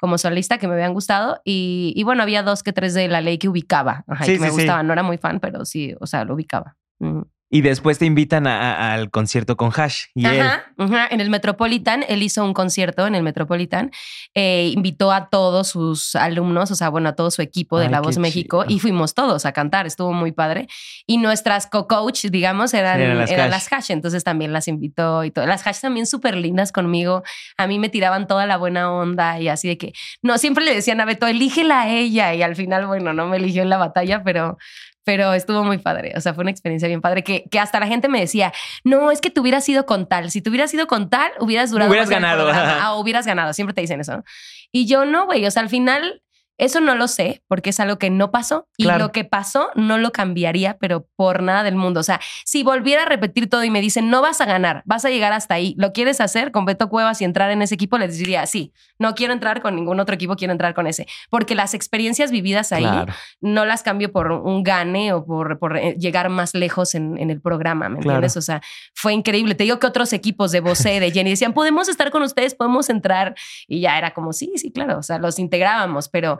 como solista que me habían gustado y, bueno, había dos que tres de la ley que ubicaba, Ajá, que me gustaban. No era muy fan, pero sí, o sea, lo ubicaba. Y después te invitan al concierto con Hash. Y ajá, en el Metropolitan, él hizo un concierto en el Metropolitan, eh, invitó a todos sus alumnos, o sea, bueno, a todo su equipo de La Voz México y fuimos todos a cantar, estuvo muy padre. Y nuestras co-coach, digamos, eran, las, hash. entonces también las invitó y todo. Las Hash también súper lindas conmigo, a mí me tiraban toda la buena onda y así de que, no, siempre le decían a Beto, elígela a ella y al final, bueno, no me eligió en la batalla, pero pero estuvo muy padre. O sea, fue una experiencia bien padre que, que hasta la gente me decía, no, es que tú hubieras sido con tal. Si tú hubieras sido con tal, hubieras durado. Hubieras ganado. Ah, <laughs> hubieras ganado. Siempre te dicen eso. Y yo no, güey. O sea, al final eso no lo sé porque es algo que no pasó y lo que pasó no lo cambiaría, pero por nada del mundo. O sea, si volviera a repetir todo y me dicen, no vas a ganar, vas a llegar hasta ahí, ¿lo quieres hacer con Beto Cuevas y entrar en ese equipo? Les diría, sí, no quiero entrar con ningún otro equipo, quiero entrar con ese. Porque las experiencias vividas ahí no las cambio por un gane o por, por eh, llegar más lejos en, el programa, ¿me entiendes? O sea, fue increíble. Te digo que otros equipos de Bosé, de Jenny, decían, podemos estar con ustedes, podemos entrar. Y ya era como, sí, sí, claro, o sea, los integrábamos, pero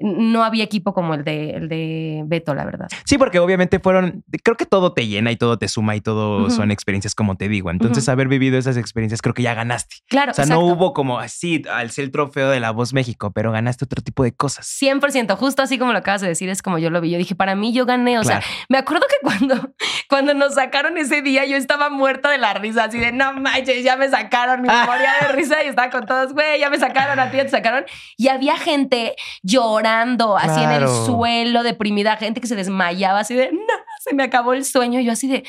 no había equipo como el de, el de Beto, la verdad. Sí, porque obviamente fueron, creo que todo te llena y todo te suma y todo son experiencias como te digo. Entonces, haber vivido esas experiencias, creo que ya ganaste. Claro. O sea, no hubo como así, al ser el trofeo de la Voz México, pero ganaste otro tipo de cosas. 100%, justo así como lo acabas de decir, es como yo lo vi. Yo dije, para mí yo gané. O sea, me acuerdo que cuando, <laughs> cuando nos sacaron ese día, yo estaba muerta de la risa, así de no manches, ya me sacaron, mi memoria de risa y estaba con todos, güey, ya me sacaron, a ti ya te sacaron. Y había gente llorando así en el suelo, deprimida, gente que se desmayaba, así de, no, se me acabó el sueño. yo así de,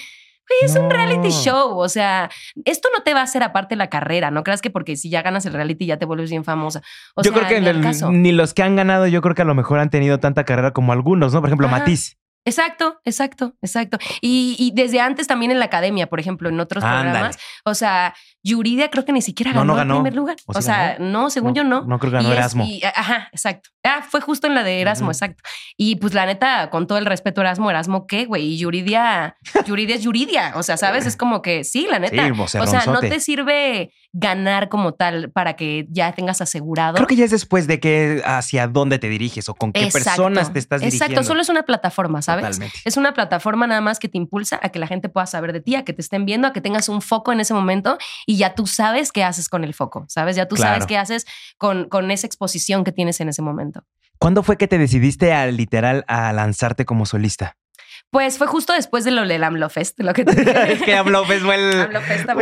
es un reality show. O sea, esto no te va a hacer aparte la carrera. No creas que porque si ya ganas el reality ya te vuelves bien famosa. yo creo que ni los que han ganado, yo creo que a lo mejor han tenido tanta carrera como algunos, ¿no? Por ejemplo, Matiz. Exacto, exacto, exacto. Y, desde antes también en la academia, por ejemplo, en otros programas. O sea, Yuridia creo que ni siquiera ganó, el primer lugar. O, sea, no, según yo no. No creo que ganó Erasmo. ajá, exacto. Ah, fue justo en la de Erasmo, exacto. Y pues la neta, con todo el respeto, Erasmo, Erasmo, ¿qué, güey? Y Yuridia, Yuridia es Yuridia. O sea, ¿sabes? Es como que sí, la neta. o sea, no te sirve ganar como tal para que ya tengas asegurado. Creo que ya es después de que hacia dónde te diriges o con qué personas te estás dirigiendo. Exacto, solo es una plataforma, ¿sabes? Es una plataforma nada más que te impulsa a que la gente pueda saber de ti, a que te estén viendo, a que tengas un foco en ese momento y ya tú sabes qué haces con el foco, ¿sabes? Ya tú sabes qué haces con, con esa exposición que tienes en ese momento. ¿Cuándo fue que te decidiste a literal a lanzarte como solista? Pues fue justo después de lo del AMLOFest, lo que te <laughs> Es que AMLOFest fue el... <laughs> AMLOFest todo.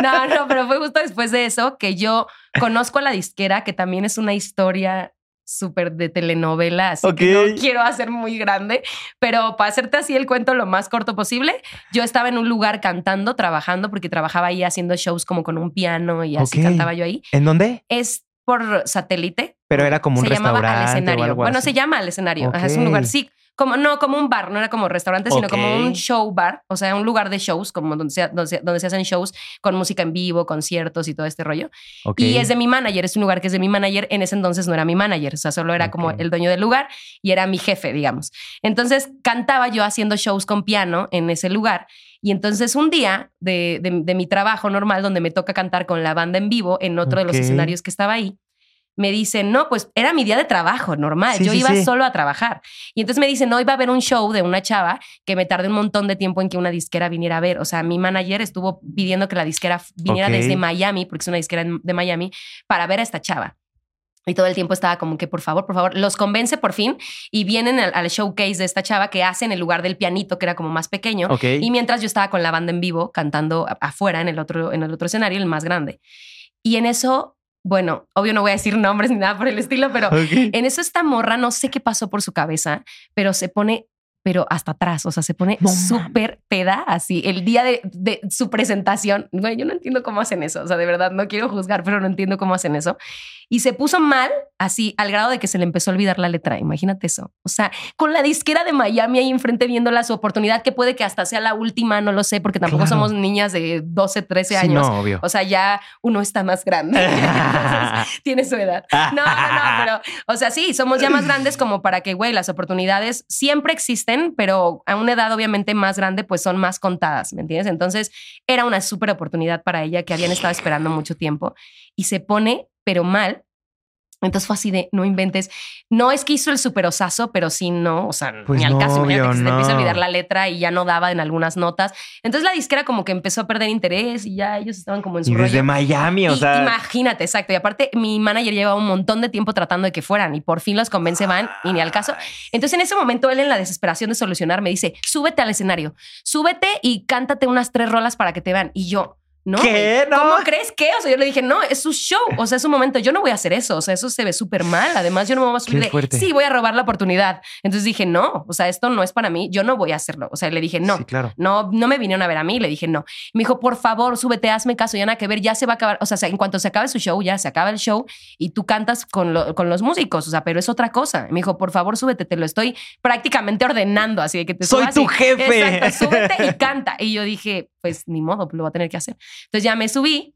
No, no, pero fue justo después de eso que yo conozco a la disquera, que también es una historia súper de telenovela, así que no quiero hacer muy grande, pero para hacerte así el cuento lo más corto posible, yo estaba en un lugar cantando, trabajando, porque trabajaba ahí haciendo shows como con un piano y así cantaba yo ahí. ¿En dónde? Es por satélite. Pero era como un se restaurante. Llamaba al escenario. bueno, se llama al escenario. es un lugar, sí como, no como un bar, no era como restaurante, sino como un show bar, o sea, un lugar de shows, como donde se, donde se, hacen shows con música en vivo, conciertos y todo este rollo. Y es de mi manager, es un lugar que es de mi manager. En ese entonces no era mi manager, o sea, solo era como el dueño del lugar y era mi jefe, digamos. Entonces cantaba yo haciendo shows con piano en ese lugar. Y entonces un día de, de, mi trabajo normal, donde me toca cantar con la banda en vivo en otro de los escenarios que estaba ahí, me dicen, no, pues era mi día de trabajo normal, yo iba solo a trabajar. Y entonces me dicen, no, iba a haber un show de una chava que me tardé un montón de tiempo en que una disquera viniera a ver. O sea, mi manager estuvo pidiendo que la disquera viniera desde Miami, porque es una disquera de Miami, para ver a esta chava. Y todo el tiempo estaba como que, por favor, por favor, los convence por fin y vienen al, showcase de esta chava que hace en el lugar del pianito, que era como más pequeño. Y mientras yo estaba con la banda en vivo cantando afuera en el otro, en el otro escenario, el más grande. Y en eso, bueno, obvio no voy a decir nombres ni nada por el estilo, pero <laughs> en eso esta morra, no sé qué pasó por su cabeza, pero se pone pero hasta atrás, o sea, se pone súper peda así el día de, de, su presentación. Güey, yo no entiendo cómo hacen eso, o sea, de verdad no quiero juzgar, pero no entiendo cómo hacen eso y se puso mal, así al grado de que se le empezó a olvidar la letra. Imagínate eso. O sea, con la disquera de Miami ahí enfrente viéndola su oportunidad, que puede que hasta sea la última, no lo sé, porque tampoco somos niñas de 12, 13 años. no, obvio. O sea, ya uno está más grande. <laughs> tiene su edad. No, no, no, pero, o sea, sí, somos ya más grandes como para que, güey, las oportunidades siempre existen, pero a una edad obviamente más grande, pues son más contadas, ¿me entiendes? Entonces, era una súper oportunidad para ella que habían estado esperando mucho tiempo y se pone pero mal. Entonces fue así de, no inventes. No es que hizo el super osazo, pero sí no, o sea, pues ni al caso. Imagínate que se te empieza a olvidar la letra y ya no daba en algunas notas. Entonces la disquera como que empezó a perder interés y ya ellos estaban como en su Y desde Miami, o sea. Imagínate, exacto. Y aparte, mi manager llevaba un montón de tiempo tratando de que fueran y por fin los convence, van y ni al caso. Entonces en ese momento él en la desesperación de solucionar me dice, súbete al escenario, súbete y cántate unas tres rolas para que te vean. Y yo, ¿no? ¿Qué? ¿No? ¿Cómo crees que? O sea, yo le dije, no, es su show. O sea, es un momento. Yo no voy a hacer eso. O sea, eso se ve súper mal. Además, yo no me voy a subir sí, voy a robar la oportunidad. Entonces dije, no, o sea, esto no es para mí. Yo no voy a hacerlo. O sea, le dije, no. claro. No, no me vinieron a ver a mí. Le dije, no. Me dijo, por favor, súbete, hazme caso. Ya nada que ver, ya se va a acabar. O sea, en cuanto se acabe su show, ya se acaba el show y tú cantas con, con los músicos. O sea, pero es otra cosa. Me dijo, por favor, súbete, te lo estoy prácticamente ordenando. Así de que te Soy tu jefe. Exacto, súbete y <laughs> canta. Y yo dije, pues ni modo, lo voy a tener que hacer. Entonces ya me subí,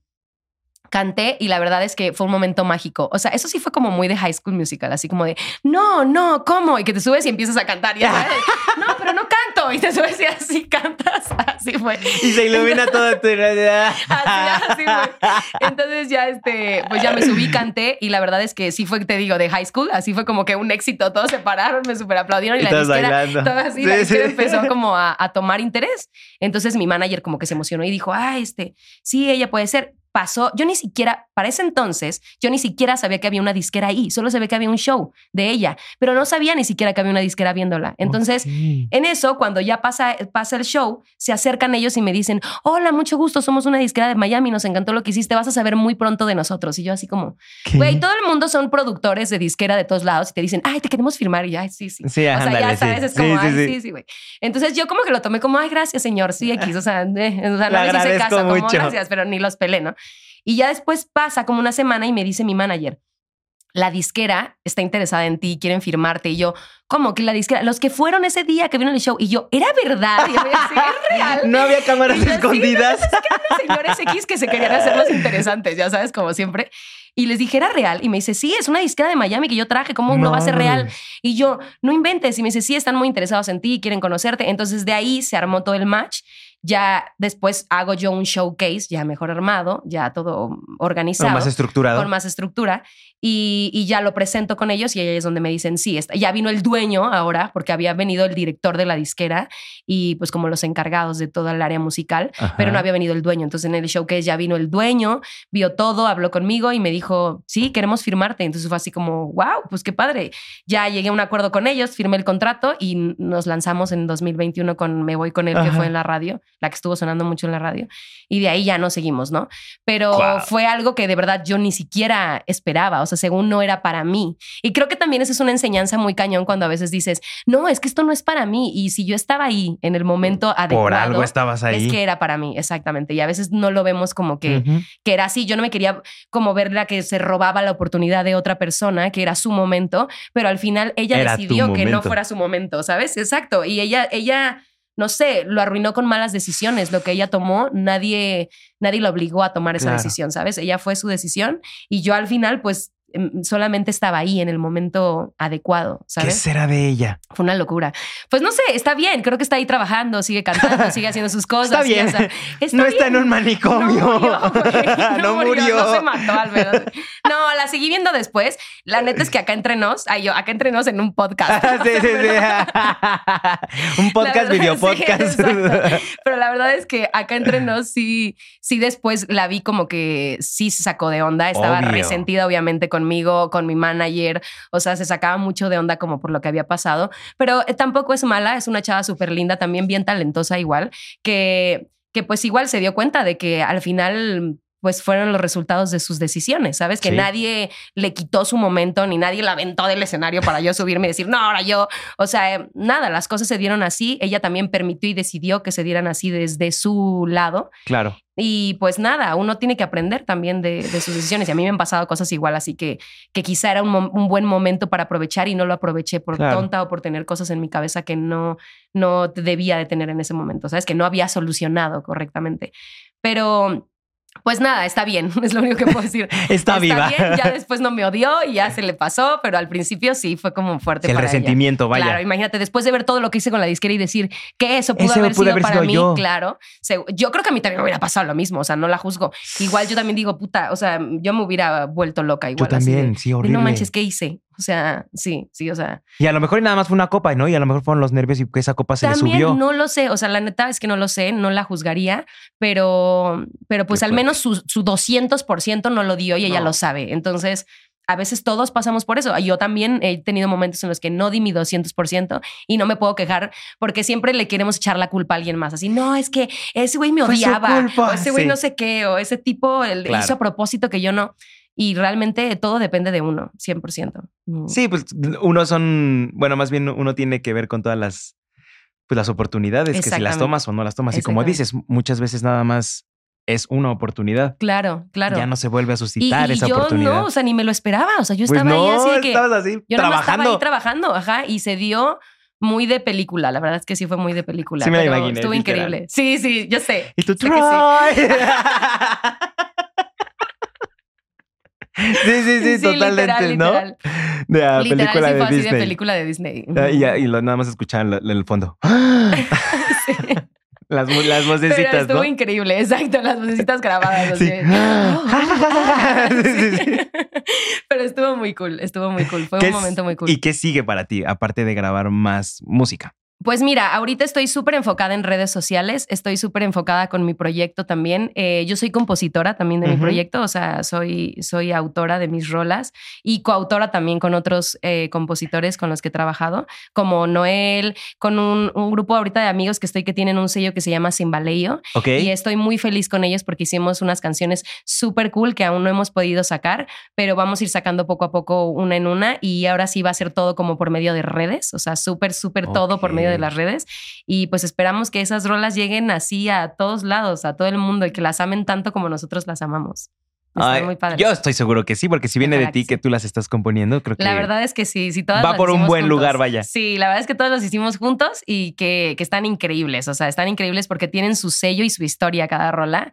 canté y la verdad es que fue un momento mágico. O sea, eso sí fue como muy de High School Musical, así como de, no, no, ¿cómo? Y que te subes y empiezas a cantar. Y ya no, pero no canto. Y te subes y así <laughs> cantas. Así fue. Y se ilumina toda tu realidad. <laughs> Así, así fue. Entonces ya, este, pues ya me subí, canté y la verdad es que sí fue, te digo, de High School. Así fue como que un éxito. Todos se pararon, me super aplaudieron y, la disquera, todo así, la disquera empezó como a, a tomar interés. Entonces mi manager como que se emocionó y dijo, ah, este, sí, ella puede ser pasó, yo ni siquiera, para ese entonces, yo ni siquiera sabía que había una disquera ahí, solo sabía que había un show de ella, pero no sabía ni siquiera que había una disquera viéndola. Entonces, en eso, cuando ya pasa, pasa el show, se acercan ellos y me dicen, hola, mucho gusto, somos una disquera de Miami, nos encantó lo que hiciste, vas a saber muy pronto de nosotros. Y yo así como, güey, todo el mundo son productores de disquera de todos lados y te dicen, ay, te queremos firmar y ya, sí, sí. Sí, o sea, ya sabes, es como, ay, sí, sí, güey. Entonces yo como que lo tomé como, ay, gracias, señor, sí, X, o sea, eh, <laughs> o sea no les hice caso, como, gracias, pero ni los pelé, ¿no? Y ya después pasa como una semana y me dice mi manager, la disquera está interesada en ti, quieren firmarte. Y yo, ¿cómo que la disquera? Los que fueron ese día que vieron el show. Y yo, ¿era verdad? Y yo, ¿es <laughs> real? No había cámaras escondidas. es que eran señores X que se querían hacer los interesantes, ya sabes, como siempre. Y les dije, ¿era real? Y me dice, sí, es una disquera de Miami que yo traje, ¿cómo no, va a ser real? Y yo, no inventes. Y me dice, sí, están muy interesados en ti, quieren conocerte. Entonces de ahí se armó todo el match. Ya después hago yo un showcase ya mejor armado, ya todo organizado. Con más estructurado. Con más estructura. Y, ya lo presento con ellos y ahí es donde me dicen, sí, está. ya vino el dueño ahora, porque había venido el director de la disquera y pues como los encargados de toda el área musical, pero no había venido el dueño. Entonces en el showcase ya vino el dueño, vio todo, habló conmigo y me dijo, sí, queremos firmarte. Entonces fue así como, wow, pues qué padre. Ya llegué a un acuerdo con ellos, firmé el contrato y nos lanzamos en 2021 con Me Voy con él, que fue en la radio, la que estuvo sonando mucho en la radio. Y de ahí ya no seguimos, ¿no? Pero fue algo que de verdad yo ni siquiera esperaba sea, según no era para mí. Y creo que también esa es una enseñanza muy cañón cuando a veces dices, no, es que esto no es para mí. Y si yo estaba ahí en el momento adecuado. Por algo estabas ahí. Es que era para mí, exactamente. Y a veces no lo vemos como que, que era así. Yo no me quería como ver la que se robaba la oportunidad de otra persona, que era su momento, pero al final ella decidió que no fuera su momento, ¿sabes? Exacto. Y ella, ella no sé, lo arruinó con malas decisiones. Lo que ella tomó, nadie, nadie la obligó a tomar esa decisión, ¿sabes? Ella fue su decisión y yo al final, pues solamente estaba ahí en el momento adecuado, ¿sabes? ¿Qué será de ella? Fue una locura. Pues no sé, está bien, creo que está ahí trabajando, sigue cantando, <laughs> sigue haciendo sus cosas. Está bien. <laughs> no está en un manicomio. No murió. No, <laughs> se mató al menos. No, la seguí viendo después. La neta es que acá entre nos, ay, yo, acá entre nos en un podcast. sí, sí, sí. un podcast, video podcast. Pero la verdad es que acá entre nos sí, sí después la vi como que sí se sacó de onda. Estaba resentida, obviamente, con conmigo, con mi manager, o sea, se sacaba mucho de onda como por lo que había pasado, pero eh, tampoco es mala, es una chava súper linda, también bien talentosa igual, que, que pues igual se dio cuenta de que al final pues fueron los resultados de sus decisiones, ¿sabes? Que nadie le quitó su momento ni nadie la aventó del escenario para yo subirme y decir, no, ahora yo, o sea, nada, las cosas se dieron así, ella también permitió y decidió que se dieran así desde su lado. Claro. Y pues nada, uno tiene que aprender también de, sus decisiones. Y a mí me han pasado cosas igual, así que, que quizá era un, buen momento para aprovechar y no lo aproveché por tonta o por tener cosas en mi cabeza que no, no debía de tener en ese momento, ¿sabes? Que no había solucionado correctamente. Pero pues nada, está bien, <laughs> es lo único que puedo decir. <laughs> está, viva. Bien, ya <laughs> después no me odió y ya se le pasó, pero al principio sí fue como fuerte. El resentimiento, vaya. Claro, imagínate, después de ver todo lo que hice con la disquera y decir que eso pudo haber sido para mí, claro. Yo creo que a mí también me hubiera pasado lo mismo, o sea, no la juzgo. Igual yo también digo, puta, o sea, yo me hubiera vuelto loca igual. Yo también, sí, horrible. no manches, ¿qué hice? O sea, sí, sí, o sea. Y a lo mejor nada más fue una copa, ¿no? Y a lo mejor fueron los nervios y que esa copa se le subió. No lo sé, o sea, la neta es que no lo sé, no la juzgaría, pero, pero pues al menos su, su 200% no lo dio y ella lo sabe. Entonces, a veces todos pasamos por eso. Yo también he tenido momentos en los que no di mi 200% y no me puedo quejar porque siempre le queremos echar la culpa a alguien más. Así, no, es que ese güey me odiaba, o ese güey no sé qué, o ese tipo hizo a propósito que yo no. Y realmente todo depende de uno, 100%. Sí, pues uno son, bueno, más bien uno tiene que ver con todas las, pues, las oportunidades, que si las tomas o no las tomas. Y como dices, muchas veces nada más es una oportunidad. Claro, claro. Ya no se vuelve a suscitar esa yo No, o sea, ni me lo esperaba. O sea, yo pues estaba ahí así de que. Así, yo trabajando. estaba ahí trabajando, ajá, y se dio muy de película. La verdad es que sí fue muy de película. Sí, me pero imaginé, Estuvo increíble. Sí, sí, yo sé. Y tú, sé Sí, <laughs> <laughs> sí, sí, totalmente, ¿no? De la película de Disney. de película de Disney. Y, y, lo, nada más escuchaban en el fondo. <laughs> sí. Las, las vocecitas, Pero estuvo increíble, exacto, las vocecitas grabadas. Sí. <laughs> sí, sí <laughs> Pero estuvo muy cool, estuvo muy cool. Fue un momento muy cool. ¿Y qué sigue para ti, aparte de grabar más música? Pues mira, ahorita estoy súper enfocada en redes sociales, estoy súper enfocada con mi proyecto también. Eh, yo soy compositora también de mi proyecto, o sea, soy, soy autora de mis rolas y coautora también con otros eh, compositores con los que he trabajado, como Noel, con un, grupo ahorita de amigos que estoy que tienen un sello que se llama Simbaleyo. Y estoy muy feliz con ellos porque hicimos unas canciones súper cool que aún no hemos podido sacar, pero vamos a ir sacando poco a poco una en una y ahora sí va a ser todo como por medio de redes, o sea, súper, súper todo por medio de las redes. Y pues esperamos que esas rolas lleguen así a todos lados, a todo el mundo y que las amen tanto como nosotros las amamos. muy padre. Yo estoy seguro que sí, porque si viene de ti que, tú las estás componiendo, creo que. La verdad es que sí, sí, todas Va por un buen lugar, vaya. Sí, la verdad es que todas las hicimos juntos y que, que están increíbles. O sea, están increíbles porque tienen su sello y su historia cada rola.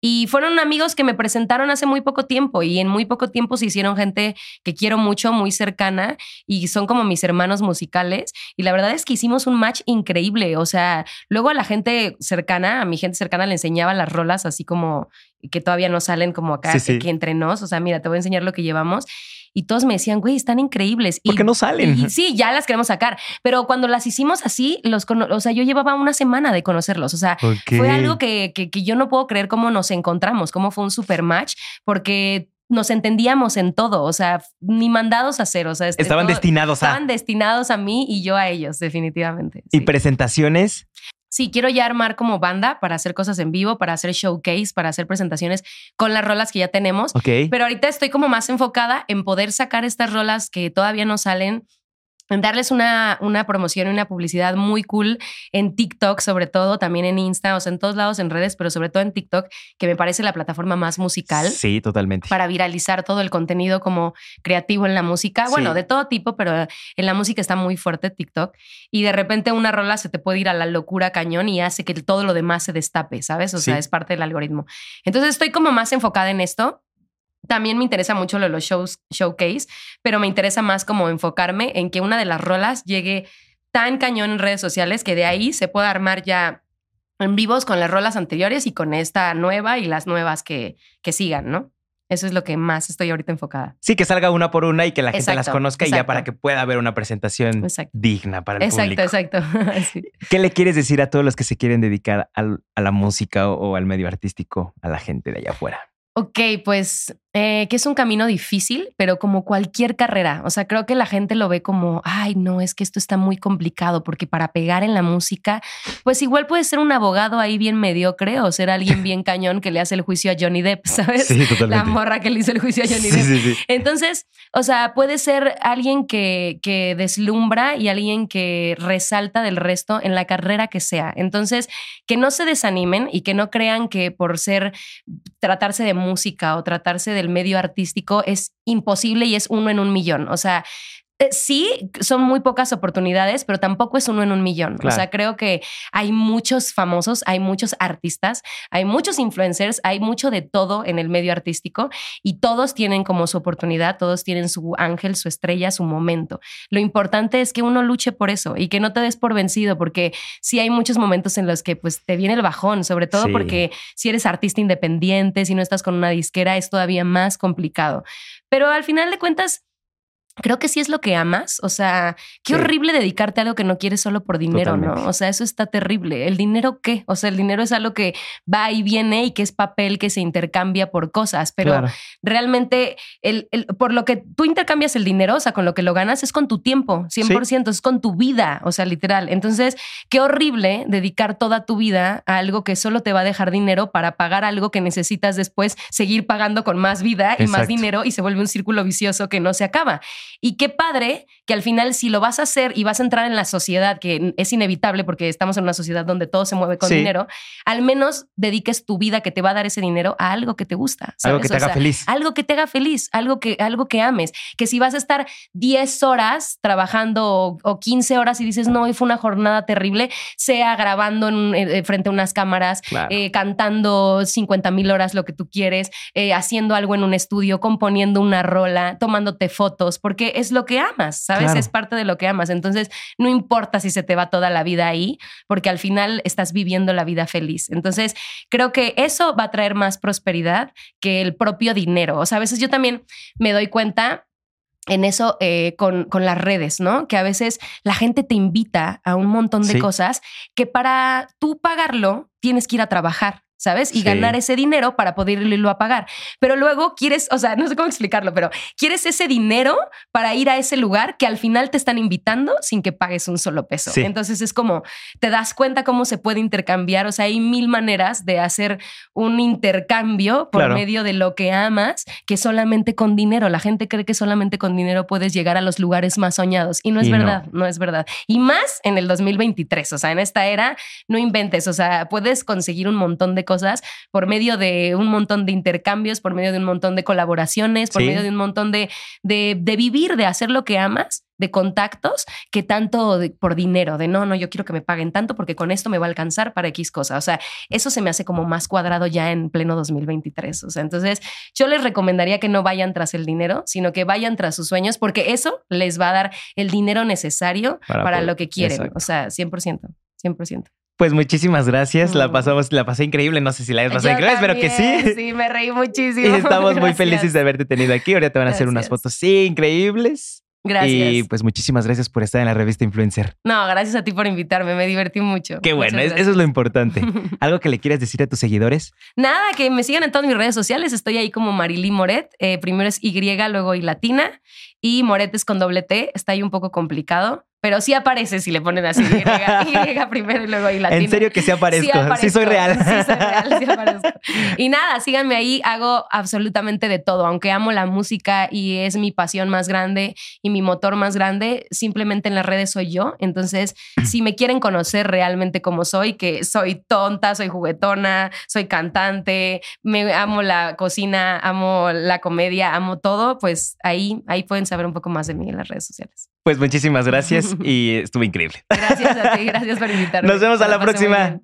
Y fueron amigos que me presentaron hace muy poco tiempo y en muy poco tiempo se hicieron gente que quiero mucho, muy cercana y son como mis hermanos musicales. Y la verdad es que hicimos un match increíble. O sea, luego a la gente cercana, a mi gente cercana le enseñaba las rolas así como que todavía no salen como acá, que entre nos. O sea, mira, te voy a enseñar lo que llevamos y todos me decían, güey, están increíbles. ¿Por qué no salen? Y, sí, ya las queremos sacar. Pero cuando las hicimos así, los o sea, yo llevaba una semana de conocerlos. O sea, fue algo que, que, yo no puedo creer cómo nos encontramos, cómo fue un super match, porque nos entendíamos en todo, o sea, ni mandados a hacer, o sea, este, estaban destinados a estaban destinados a mí y yo a ellos, definitivamente. ¿Y presentaciones? Sí, quiero ya armar como banda para hacer cosas en vivo, para hacer showcase, para hacer presentaciones con las rolas que ya tenemos. Pero ahorita estoy como más enfocada en poder sacar estas rolas que todavía no salen darles una, una promoción y una publicidad muy cool en TikTok, sobre todo, también en Insta, o sea, en todos lados en redes, pero sobre todo en TikTok, que me parece la plataforma más musical. Sí, totalmente. Para viralizar todo el contenido como creativo en la música. Bueno, de todo tipo, pero en la música está muy fuerte TikTok. Y de repente una rola se te puede ir a la locura cañón y hace que todo lo demás se destape, ¿sabes? O sea, es parte del algoritmo. Entonces estoy como más enfocada en esto también me interesa mucho lo de los shows, showcase, pero me interesa más como enfocarme en que una de las rolas llegue tan cañón en redes sociales que de ahí se pueda armar ya en vivos con las rolas anteriores y con esta nueva y las nuevas que, que sigan, ¿no? Eso es lo que más estoy ahorita enfocada. Sí, que salga una por una y que la gente las conozca y ya para que pueda haber una presentación digna para el público. Exacto, <laughs> exacto. ¿Qué le quieres decir a todos los que se quieren dedicar a la música o al medio artístico, a la gente de allá afuera? Ok, pues Eh, que es un camino difícil, pero como cualquier carrera. O sea, creo que la gente lo ve como, ay, no, es que esto está muy complicado, porque para pegar en la música, pues igual puede ser un abogado ahí bien mediocre o ser alguien bien cañón que le hace el juicio a Johnny Depp, ¿sabes? Sí, totalmente. La morra que le hizo el juicio a Johnny Depp. Entonces, o sea, puede ser alguien que, que deslumbra y alguien que resalta del resto en la carrera que sea. Entonces, que no se desanimen y que no crean que por ser, tratarse de música o tratarse de del medio artístico es imposible y es uno en un millón. O sea, sí, son muy pocas oportunidades, pero tampoco es uno en un millón. O sea, creo que hay muchos famosos, hay muchos artistas, hay muchos influencers, hay mucho de todo en el medio artístico y todos tienen como su oportunidad, todos tienen su ángel, su estrella, su momento. Lo importante es que uno luche por eso y que no te des por vencido, porque sí hay muchos momentos en los que pues te viene el bajón, sobre todo porque si eres artista independiente, si no estás con una disquera, es todavía más complicado. Pero al final de cuentas, creo que sí es lo que amas. O sea, qué horrible dedicarte a algo que no quieres solo por dinero, ¿no? O sea, eso está terrible. ¿El dinero qué? O sea, el dinero es algo que va y viene y que es papel que se intercambia por cosas, pero realmente el, por lo que tú intercambias el dinero, o sea, con lo que lo ganas, es con tu tiempo, 100%, es con tu vida, o sea, literal. Entonces, qué horrible dedicar toda tu vida a algo que solo te va a dejar dinero para pagar algo que necesitas después seguir pagando con más vida y más dinero y se vuelve un círculo vicioso que no se acaba. Y qué padre que al final si lo vas a hacer y vas a entrar en la sociedad, que es inevitable porque estamos en una sociedad donde todo se mueve con dinero, al menos dediques tu vida que te va a dar ese dinero a algo que te gusta. Algo que te haga feliz. Algo que te haga feliz, algo que, algo que ames. Que si vas a estar 10 horas trabajando o, 15 horas y dices, no, hoy fue una jornada terrible, sea grabando en, eh, eh, frente a unas cámaras, eh, cantando 50 mil horas lo que tú quieres, haciendo algo en un estudio, componiendo una rola, tomándote fotos, porque es lo que amas, ¿sabes? Es parte de lo que amas. Entonces, no importa si se te va toda la vida ahí, porque al final estás viviendo la vida feliz. Entonces, creo que eso va a traer más prosperidad que el propio dinero. O sea, a veces yo también me doy cuenta en eso eh, con, con, las redes, ¿no? Que a veces la gente te invita a un montón de cosas que para tú pagarlo tienes que ir a trabajar. ¿Sabes? Y ganar ese dinero para poder irlo a pagar. Pero luego quieres, o sea, <laughs> no sé cómo explicarlo, pero quieres ese dinero para ir a ese lugar que al final te están invitando sin que pagues un solo peso. Entonces es como, te das cuenta cómo se puede intercambiar, o sea, hay mil maneras de hacer un intercambio por medio de lo que amas que solamente con dinero. La gente cree que solamente con dinero puedes llegar a los lugares más soñados y no es verdad, no. no es verdad. Y más en el 2023, o sea, en esta era, no inventes, o sea, puedes conseguir un montón de cosas por medio de un montón de intercambios, por medio de un montón de colaboraciones, por medio de un montón de, de, vivir, de hacer lo que amas de contactos que tanto por dinero, de no, no, yo quiero que me paguen tanto porque con esto me va a alcanzar para X cosa. O sea, eso se me hace como más cuadrado ya en pleno 2023. O sea, entonces yo les recomendaría que no vayan tras el dinero, sino que vayan tras sus sueños porque eso les va a dar el dinero necesario para, lo que quieren. O sea, 100%, 100%. Pues muchísimas gracias. La mm. pasamos, la pasé increíble. No sé si la hayas pasado increíble, espero que sí. <laughs> Sí, me reí muchísimo. Y estamos muy felices de haberte tenido aquí. Ahora te van a hacer unas fotos sí, increíbles. Gracias. Y pues muchísimas gracias por estar en la revista Influencer. No, gracias a ti por invitarme, me divertí mucho. Qué bueno, eso es lo importante. <laughs> ¿Algo que le quieras decir a tus seguidores? Nada, que me sigan en todas mis redes sociales. Estoy ahí como Marilí Moret. Eh, primero es Y, luego Y latina. Y Moret es con doble T. Está ahí un poco complicado pero sí aparece si le ponen así Y, primero y luego ahí latina. En serio que sí aparezco. Sí, soy real. Sí soy real, sí aparezco. Y nada, síganme ahí, hago absolutamente de todo. Aunque amo la música y es mi pasión más grande y mi motor más grande, simplemente en las redes soy yo. Entonces, si me quieren conocer realmente como soy, que soy tonta, soy juguetona, soy cantante, me amo la cocina, amo la comedia, amo todo, pues ahí, ahí pueden saber un poco más de mí en las redes sociales. Pues muchísimas gracias <laughs> y estuvo increíble. Gracias a ti, gracias por invitarme. Nos vemos a la próxima.